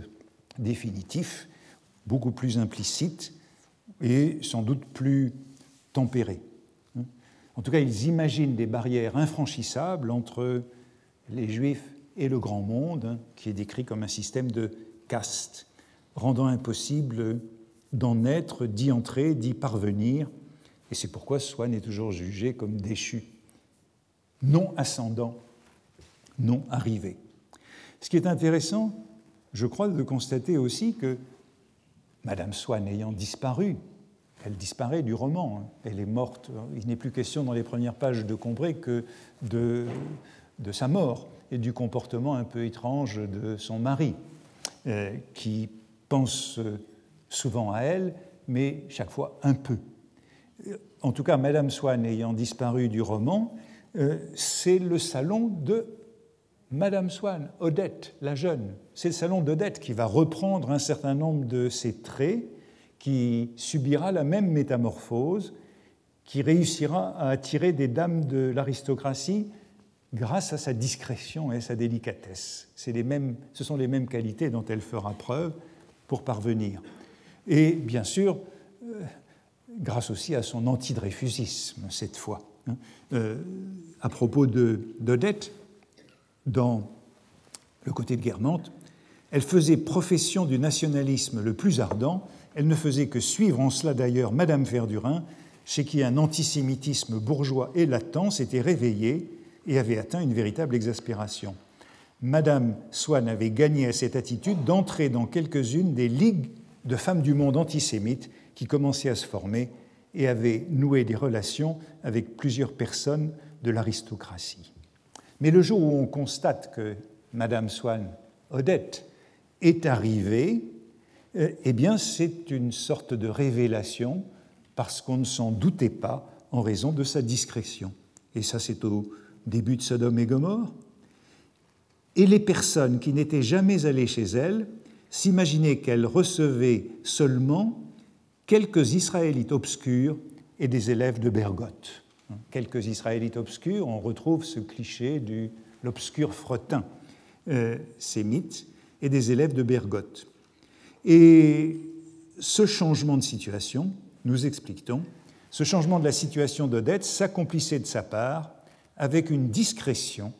Speaker 2: définitif, beaucoup plus implicite et sans doute plus tempéré. En tout cas, ils imaginent des barrières infranchissables entre les Juifs et le grand monde, hein, qui est décrit comme un système de caste, rendant impossible d'en être, d'y entrer, d'y parvenir. Et c'est pourquoi Swann est toujours jugé comme déchu, non ascendant, non arrivé. Ce qui est intéressant, je crois, de constater aussi que Madame Swann ayant disparu, elle disparaît du roman, hein. elle est morte. Il n'est plus question dans les premières pages de Combray que de, sa mort et du comportement un peu étrange de son mari, euh, qui pense souvent à elle, mais chaque fois un peu. En tout cas, Madame Swann ayant disparu du roman, euh, c'est le salon de Madame Swann, Odette, la jeune. C'est le salon d'Odette qui va reprendre un certain nombre de ses traits, qui subira la même métamorphose, qui réussira à attirer des dames de l'aristocratie grâce à sa discrétion et sa délicatesse. Les mêmes, ce sont les mêmes qualités dont elle fera preuve pour parvenir et bien sûr, euh, grâce aussi à son antidréfusisme cette fois. Hein. Euh, à propos d'Odette, dans le côté de Guermantes, elle faisait profession du nationalisme le plus ardent, elle ne faisait que suivre en cela d'ailleurs Madame Verdurin, chez qui un antisémitisme bourgeois et latent s'était réveillé et avait atteint une véritable exaspération. Madame Swann avait gagné à cette attitude d'entrer dans quelques-unes des ligues de femmes du monde antisémites qui commençaient à se former et avaient noué des relations avec plusieurs personnes de l'aristocratie. Mais le jour où on constate que Madame Swann, Odette, est arrivée, eh bien c'est une sorte de révélation parce qu'on ne s'en doutait pas en raison de sa discrétion. Et ça c'est au début de Sodome et Gomorre. Et les personnes qui n'étaient jamais allées chez elle s'imaginer qu'elle recevait seulement quelques Israélites obscurs et des élèves de Bergotte. Quelques Israélites obscurs, on retrouve ce cliché de l'obscur fretin euh, sémite et des élèves de Bergotte. Et ce changement de situation, nous expliquons, ce changement de la situation d'Odette s'accomplissait de sa part avec une discrétion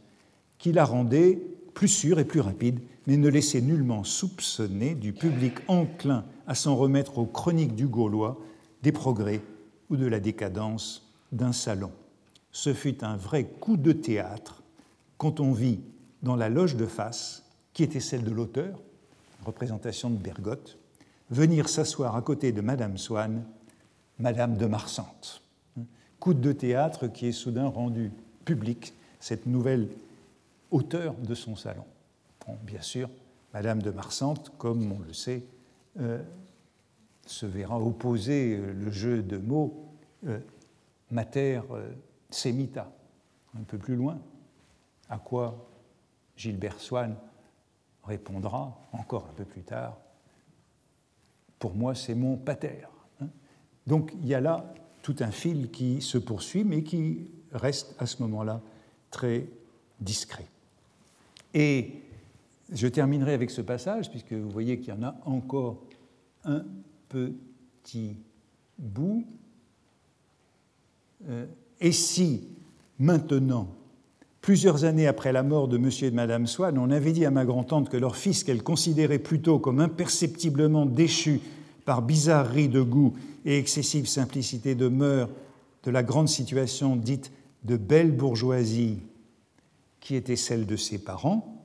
Speaker 2: qui la rendait plus sûre et plus rapide mais ne laissait nullement soupçonner du public enclin à s'en remettre aux chroniques du Gaulois des progrès ou de la décadence d'un salon. Ce fut un vrai coup de théâtre quand on vit dans la loge de face, qui était celle de l'auteur, représentation de Bergotte, venir s'asseoir à côté de Madame Swann, Madame de Marsante. Coup de théâtre qui est soudain rendu public, cette nouvelle auteur de son salon bien sûr, Madame de Marsante, comme on le sait, euh, se verra opposer euh, le jeu de mots euh, mater semita, un peu plus loin, à quoi Gilbert Swann répondra encore un peu plus tard Pour moi, c'est mon pater. Hein. Donc il y a là tout un fil qui se poursuit, mais qui reste à ce moment-là très discret. Et je terminerai avec ce passage, puisque vous voyez qu'il y en a encore un petit bout. Euh, et si, maintenant, plusieurs années après la mort de M. et de Mme Swann, on avait dit à ma grand-tante que leur fils, qu'elle considérait plutôt comme imperceptiblement déchu par bizarrerie de goût et excessive simplicité de mœurs de la grande situation dite de belle bourgeoisie, qui était celle de ses parents,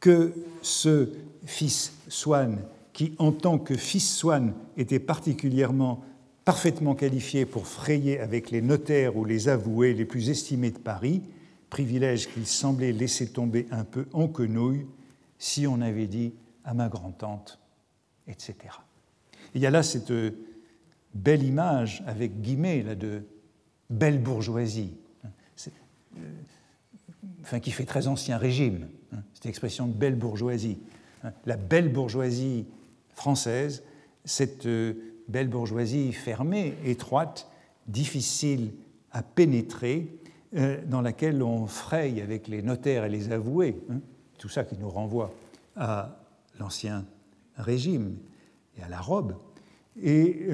Speaker 2: que ce fils Swann, qui en tant que fils Swann était particulièrement parfaitement qualifié pour frayer avec les notaires ou les avoués les plus estimés de Paris, privilège qu'il semblait laisser tomber un peu en quenouille si on avait dit à ma grand-tante, etc. Il y a là cette belle image, avec guillemets, là, de belle bourgeoisie, hein, euh, enfin, qui fait très ancien régime, hein, cette expression de belle bourgeoisie. Hein. La belle bourgeoisie française, cette euh, belle bourgeoisie fermée, étroite, difficile à pénétrer, euh, dans laquelle on fraye avec les notaires et les avoués, tout ça qui nous renvoie à l'Ancien Régime et à la robe. Et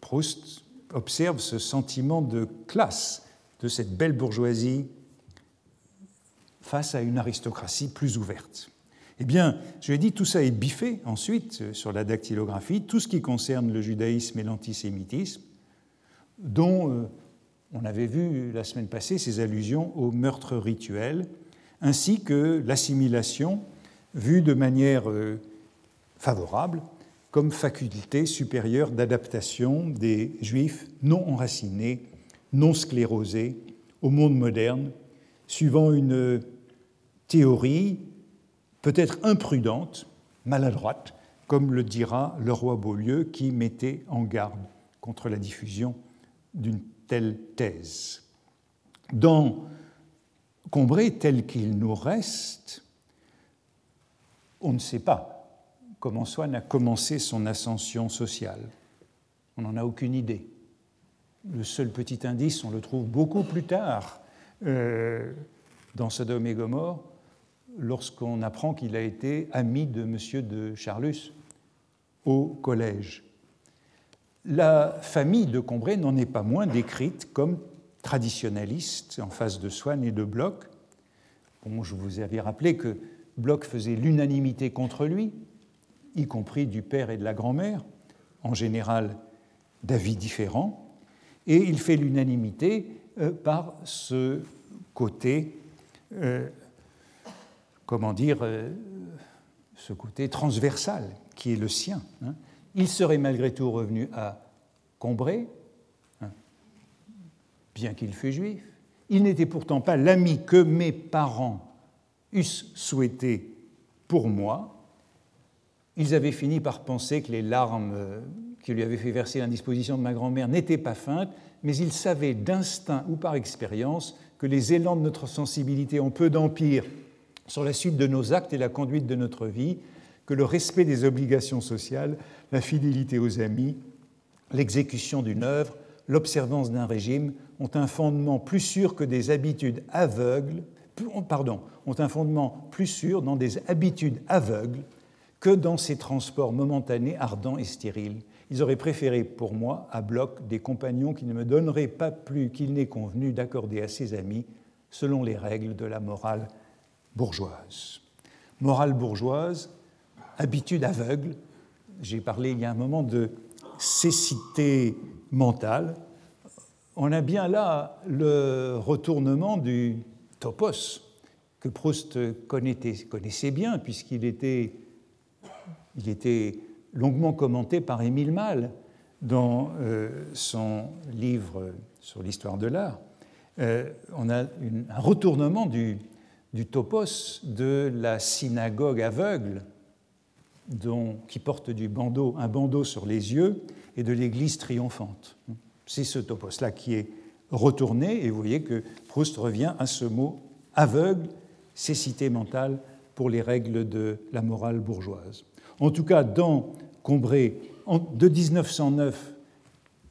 Speaker 2: Proust observe ce sentiment de classe de cette belle bourgeoisie face à une aristocratie plus ouverte. Eh bien, je l'ai dit, tout ça est biffé ensuite euh, sur la dactylographie, tout ce qui concerne le judaïsme et l'antisémitisme, dont euh, on avait vu la semaine passée ces allusions au meurtre rituel, ainsi que l'assimilation vue de manière euh, favorable comme faculté supérieure d'adaptation des juifs non enracinés, non sclérosés au monde moderne, suivant une théorie peut-être imprudente, maladroite, comme le dira le roi Beaulieu qui mettait en garde contre la diffusion d'une telle thèse. Dans Combray tel qu'il nous reste, on ne sait pas comment Swann a commencé son ascension sociale. On n'en a aucune idée. Le seul petit indice, on le trouve beaucoup plus tard euh, dans Sodome et Gomorre, lorsqu'on apprend qu'il a été ami de M. de Charlus au collège. La famille de Combray n'en est pas moins décrite comme traditionnaliste en face de Swann et de Bloch. Bon, je vous avais rappelé que Bloch faisait l'unanimité contre lui, y compris du père et de la grand-mère, en général d'avis différents, et il fait l'unanimité euh, par ce côté, euh, comment dire, euh, ce côté transversal qui est le sien. Hein. Il serait malgré tout revenu à Combray, hein, bien qu'il fût juif. Il n'était pourtant pas l'ami que mes parents eussent souhaité pour moi, ils avaient fini par penser que les larmes euh, qui lui avaient fait verser l'indisposition de ma grand-mère n'étaient pas feintes, mais ils savaient d'instinct ou par expérience que les élans de notre sensibilité ont peu d'empire sur la suite de nos actes et la conduite de notre vie, que le respect des obligations sociales, la fidélité aux amis, l'exécution d'une œuvre, l'observance d'un régime ont un fondement plus sûr que des habitudes aveugles, pardon, ont un fondement plus sûr dans des habitudes aveugles que dans ces transports momentanés, ardents et stériles. Ils auraient préféré pour moi, à bloc, des compagnons qui ne me donneraient pas plus qu'il n'est convenu d'accorder à ses amis selon les règles de la morale bourgeoise. Morale bourgeoise, habitude aveugle, j'ai parlé il y a un moment de cécité mentale, on a bien là le retournement du topos que Proust connaissait bien puisqu'il était longuement commenté par Émile Malle dans euh, son livre sur l'histoire de l'art. Euh, on a un retournement du, topos de la synagogue aveugle dont, qui porte du bandeau, un bandeau sur les yeux et de l'église triomphante. C'est ce topos-là qui est retourné et vous voyez que Proust revient à ce mot aveugle, cécité mentale pour les règles de la morale bourgeoise. En tout cas, dans Combray, de 1909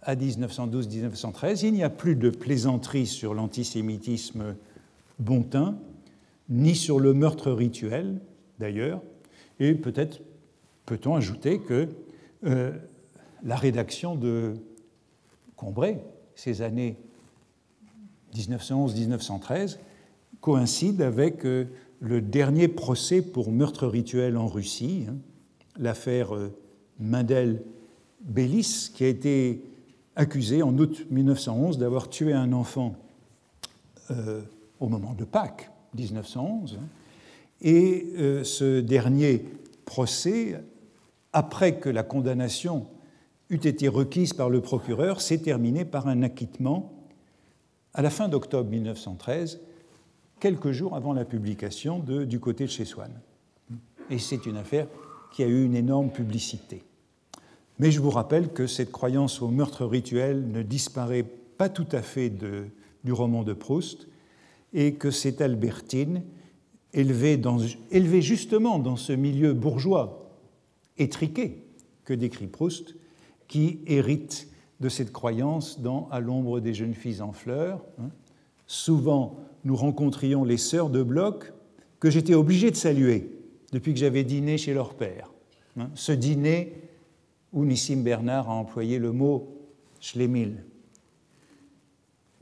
Speaker 2: à 1912-1913, il n'y a plus de plaisanterie sur l'antisémitisme bontin, ni sur le meurtre rituel, d'ailleurs, et peut-être peut-on ajouter que euh, la rédaction de Combray, ces années 1911-1913, coïncide avec euh, le dernier procès pour meurtre rituel en Russie, hein, l'affaire euh, Mendel-Bellis, qui a été accusé en août 1911 d'avoir tué un enfant au moment de Pâques, 1911. Et euh, ce dernier procès, après que la condamnation eût été requise par le procureur, s'est terminé par un acquittement à la fin d'octobre 1913, quelques jours avant la publication Du côté de chez Swann. Et c'est une affaire qui a eu une énorme publicité. Mais je vous rappelle que cette croyance au meurtre rituel ne disparaît pas tout à fait du roman de Proust et que c'est Albertine, élevée justement dans ce milieu bourgeois étriqué que décrit Proust, qui hérite de cette croyance dans À l'ombre des jeunes filles en fleurs. Hein. Souvent, nous rencontrions les sœurs de bloc que j'étais obligé de saluer depuis que j'avais dîné chez leur père. Hein. Ce dîner où Nissim Bernard a employé le mot schlemil.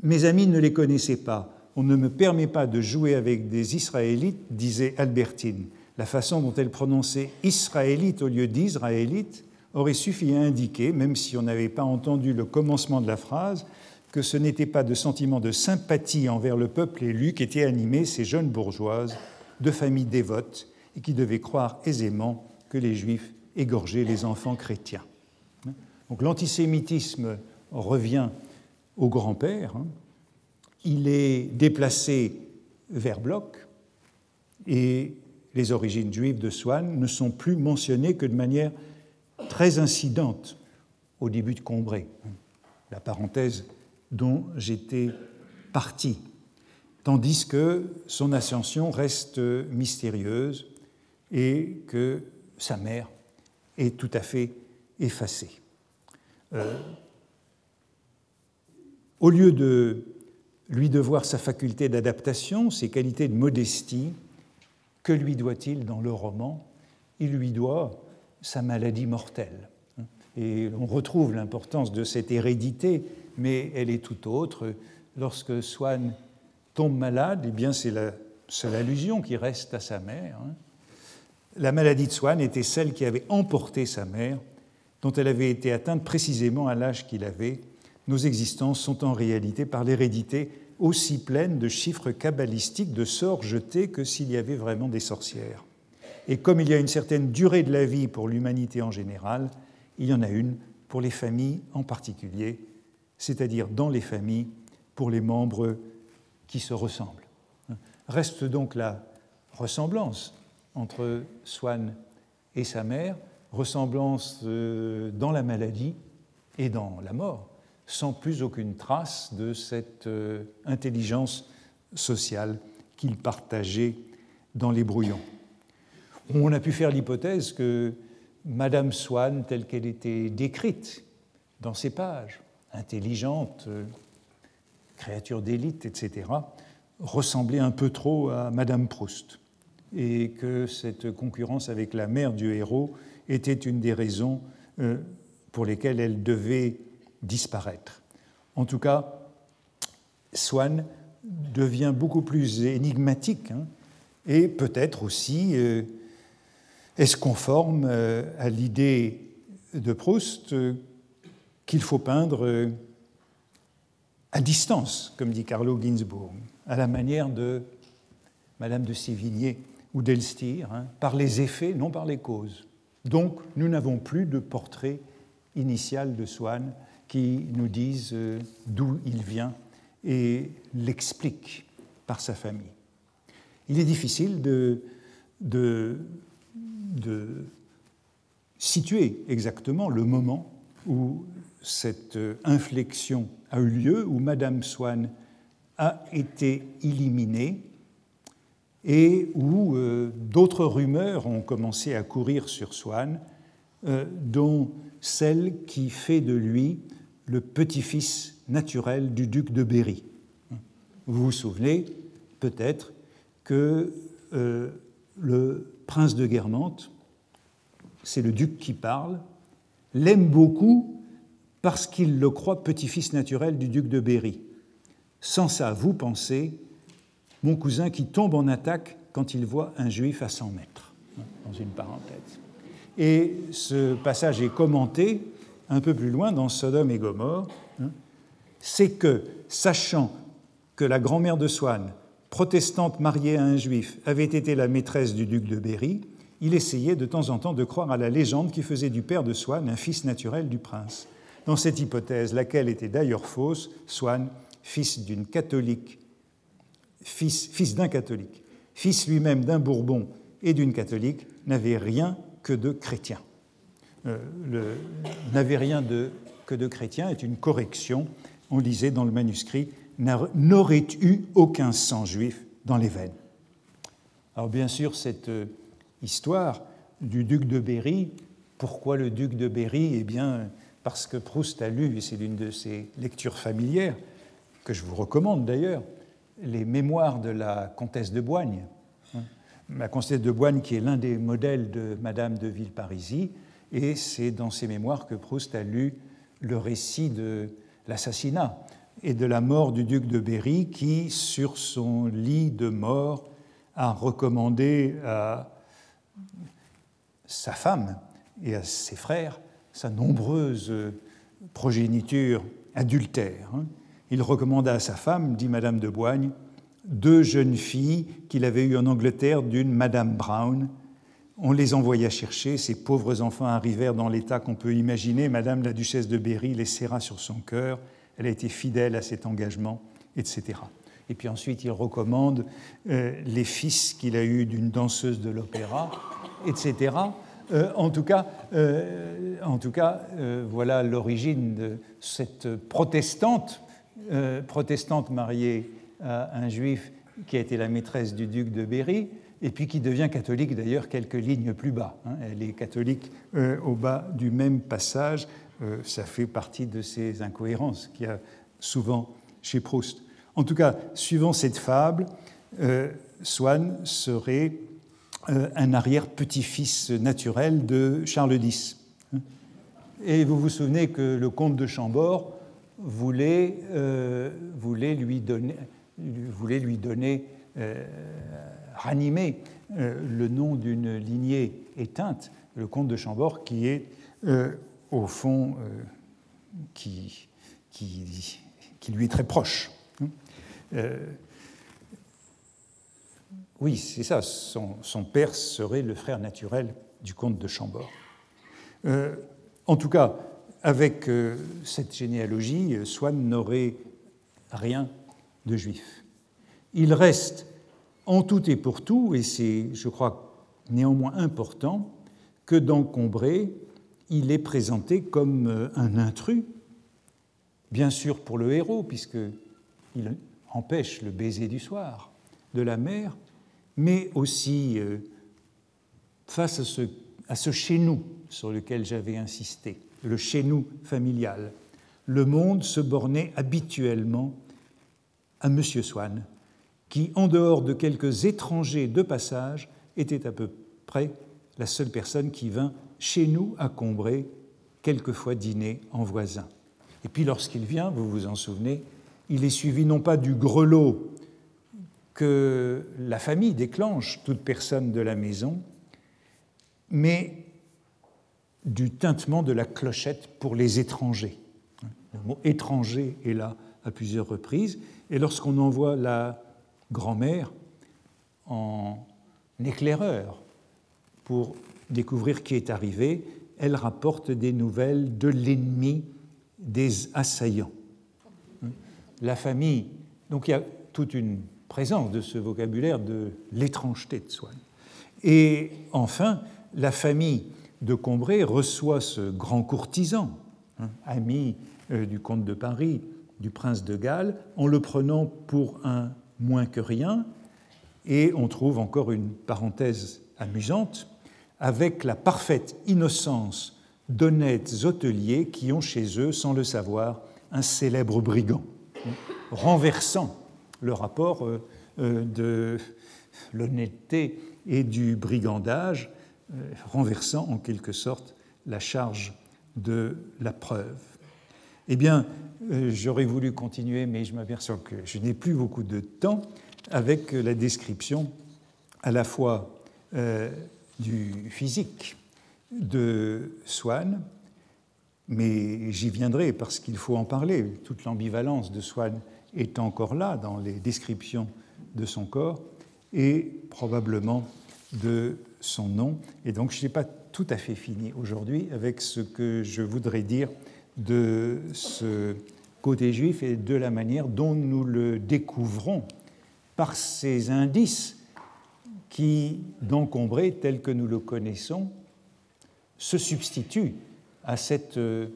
Speaker 2: Mes amis ne les connaissaient pas. On ne me permet pas de jouer avec des Israélites, disait Albertine. La façon dont elle prononçait Israélite au lieu d'Israélite aurait suffi à indiquer, même si on n'avait pas entendu le commencement de la phrase, que ce n'était pas de sentiment de sympathie envers le peuple élu qu'étaient animées ces jeunes bourgeoises de familles dévotes et qui devaient croire aisément que les juifs égorgeaient les enfants chrétiens. Donc l'antisémitisme revient au grand-père. Hein. Il est déplacé vers Bloch et les origines juives de Swann ne sont plus mentionnées que de manière très incidente au début de Combray, la parenthèse dont j'étais parti, tandis que son ascension reste mystérieuse et que sa mère est tout à fait effacée. Euh, au lieu de lui devoir sa faculté d'adaptation, ses qualités de modestie, que lui doit-il dans le roman? Il lui doit sa maladie mortelle. Et on retrouve l'importance de cette hérédité, mais elle est tout autre. Lorsque Swann tombe malade, eh bien c'est la seule allusion qui reste à sa mère. Hein. La maladie de Swann était celle qui avait emporté sa mère, dont elle avait été atteinte précisément à l'âge qu'il avait. Nos existences sont en réalité, par l'hérédité, aussi pleines de chiffres cabalistiques, de sorts jetés que s'il y avait vraiment des sorcières. Et comme il y a une certaine durée de la vie pour l'humanité en général, il y en a une pour les familles en particulier, c'est-à-dire dans les familles pour les membres qui se ressemblent. Reste donc la ressemblance entre Swann et sa mère, ressemblance euh, dans la maladie et dans la mort, sans plus aucune trace de cette euh, intelligence sociale qu'ils partageaient dans les brouillons. On a pu faire l'hypothèse que Madame Swann, telle qu'elle était décrite dans ces pages, intelligente, créature d'élite, etc., ressemblait un peu trop à Madame Proust, et que cette concurrence avec la mère du héros était une des raisons euh, pour lesquelles elle devait disparaître. En tout cas, Swann devient beaucoup plus énigmatique hein, et peut-être aussi euh, est-ce conforme euh, à l'idée de Proust euh, qu'il faut peindre à distance, comme dit Carlo Ginzburg, à la manière de Madame de Sévigné ou d'Elstir, hein, par les effets, non par les causes. Donc, nous n'avons plus de portrait initial de Swann qui nous dise d'où il vient et l'explique par sa famille. Il est difficile de, situer exactement le moment où cette inflexion a eu lieu, où Madame Swann a été éliminée et où euh, d'autres rumeurs ont commencé à courir sur Swann, euh, dont celle qui fait de lui le petit-fils naturel du duc de Berry. Vous vous souvenez peut-être que euh, le prince de Guermantes, c'est le duc qui parle, l'aime beaucoup parce qu'il le croit petit-fils naturel du duc de Berry. Sans ça, vous pensez, mon cousin qui tombe en attaque quand il voit un juif à 100 mètres, dans une parenthèse. Et ce passage est commenté un peu plus loin dans Sodome et Gomorre. Hein. c'est que, sachant que la grand-mère de Swann protestante mariée à un juif, avait été la maîtresse du duc de Berry, il essayait de temps en temps de croire à la légende qui faisait du père de Swann un fils naturel du prince. Dans cette hypothèse, laquelle était d'ailleurs fausse, Swann, fils d'une catholique, fils, fils d'un catholique, fils lui-même d'un Bourbon et d'une catholique, n'avait rien que de chrétien. Euh, n'avait rien que de chrétien est une correction. On lisait dans le manuscrit n'aurait eu aucun sang juif dans les veines. Alors bien sûr, cette euh, histoire du duc de Berry, pourquoi le duc de Berry? Eh bien, parce que Proust a lu, et c'est l'une de ses lectures familières, que je vous recommande d'ailleurs, les mémoires de la comtesse de Boigne. La comtesse de Boigne qui est l'un des modèles de Madame de Villeparisis, et c'est dans ses mémoires que Proust a lu le récit de l'assassinat et de la mort du duc de Berry qui, sur son lit de mort, a recommandé à sa femme et à ses frères sa nombreuse progéniture adultère. Hein. Il recommanda à sa femme, dit Madame de Boigne, deux jeunes filles qu'il avait eues en Angleterre d'une Madame Brown. On les envoya chercher, ces pauvres enfants arrivèrent dans l'état qu'on peut imaginer. Madame la duchesse de Berry les serra sur son cœur, elle a été fidèle à cet engagement, etc. Et puis ensuite, il recommande euh, les fils qu'il a eus d'une danseuse de l'opéra, etc. Euh, en tout cas, euh, en tout cas voilà l'origine de cette protestante, protestante mariée à un juif qui a été la maîtresse du duc de Berry, et puis qui devient catholique d'ailleurs quelques lignes plus bas. Hein. Elle est catholique au bas du même passage. ça fait partie de ces incohérences qu'il y a souvent chez Proust. En tout cas, suivant cette fable, euh, Swann serait euh, un arrière-petit-fils naturel de Charles X. Et vous vous souvenez que le comte de Chambord voulait, euh, voulait lui donner, voulait lui donner ranimer le nom d'une lignée éteinte, le comte de Chambord, qui est au fond qui, qui, qui lui est très proche. Euh, oui, c'est ça, son, père serait le frère naturel du comte de Chambord. Euh, en tout cas, avec euh, cette généalogie, Swann n'aurait rien de juif. Il reste en tout et pour tout, et c'est, je crois, néanmoins important, que dans Combray, il est présenté comme un intrus, bien sûr pour le héros, puisqu'il empêche le baiser du soir de la mère, mais aussi euh, face à ce, à ce chez-nous sur lequel j'avais insisté, le chez-nous familial. Le monde se bornait habituellement à M. Swann, qui, en dehors de quelques étrangers de passage, était à peu près la seule personne qui vint chez nous à Combray, quelquefois dîner en voisin. Et puis lorsqu'il vient, vous vous en souvenez, il est suivi non pas du grelot que la famille déclenche, toute personne de la maison, mais du tintement de la clochette pour les étrangers. Le mot étranger est là à plusieurs reprises, et lorsqu'on envoie la grand-mère en éclaireur pour découvrir qui est arrivé, elle rapporte des nouvelles de l'ennemi des assaillants la famille. Donc il y a toute une présence de ce vocabulaire de l'étrangeté de Swann. Et enfin, la famille de Combray reçoit ce grand courtisan, hein, ami euh, du comte de Paris, du prince de Galles, en le prenant pour un moins que rien. Et on trouve encore une parenthèse amusante avec la parfaite innocence d'honnêtes hôteliers qui ont chez eux, sans le savoir, un célèbre brigand renversant le rapport euh, euh, de l'honnêteté et du brigandage, euh, renversant en quelque sorte la charge de la preuve. Eh bien, j'aurais voulu continuer, mais je m'aperçois que je n'ai plus beaucoup de temps avec la description à la fois du physique de Swann mais j'y viendrai parce qu'il faut en parler. Toute l'ambivalence de Swann est encore là dans les descriptions de son corps et probablement de son nom. Et donc je n'ai pas tout à fait fini aujourd'hui avec ce que je voudrais dire de ce côté juif et de la manière dont nous le découvrons par ces indices qui, d'Encombré tel que nous le connaissons, se substituent à cette euh,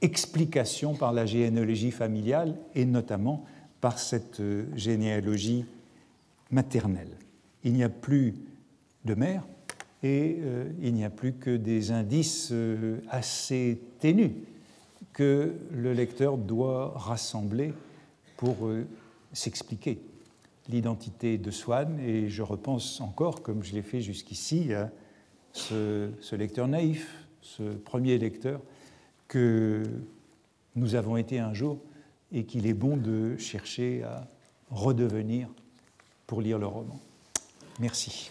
Speaker 2: explication par la généalogie familiale et notamment par cette euh, généalogie maternelle. Il n'y a plus de mère et euh, il n'y a plus que des indices assez ténus que le lecteur doit rassembler pour s'expliquer l'identité de Swann et je repense encore, comme je l'ai fait jusqu'ici, à ce, lecteur naïf, ce premier lecteur que nous avons été un jour et qu'il est bon de chercher à redevenir pour lire le roman. Merci.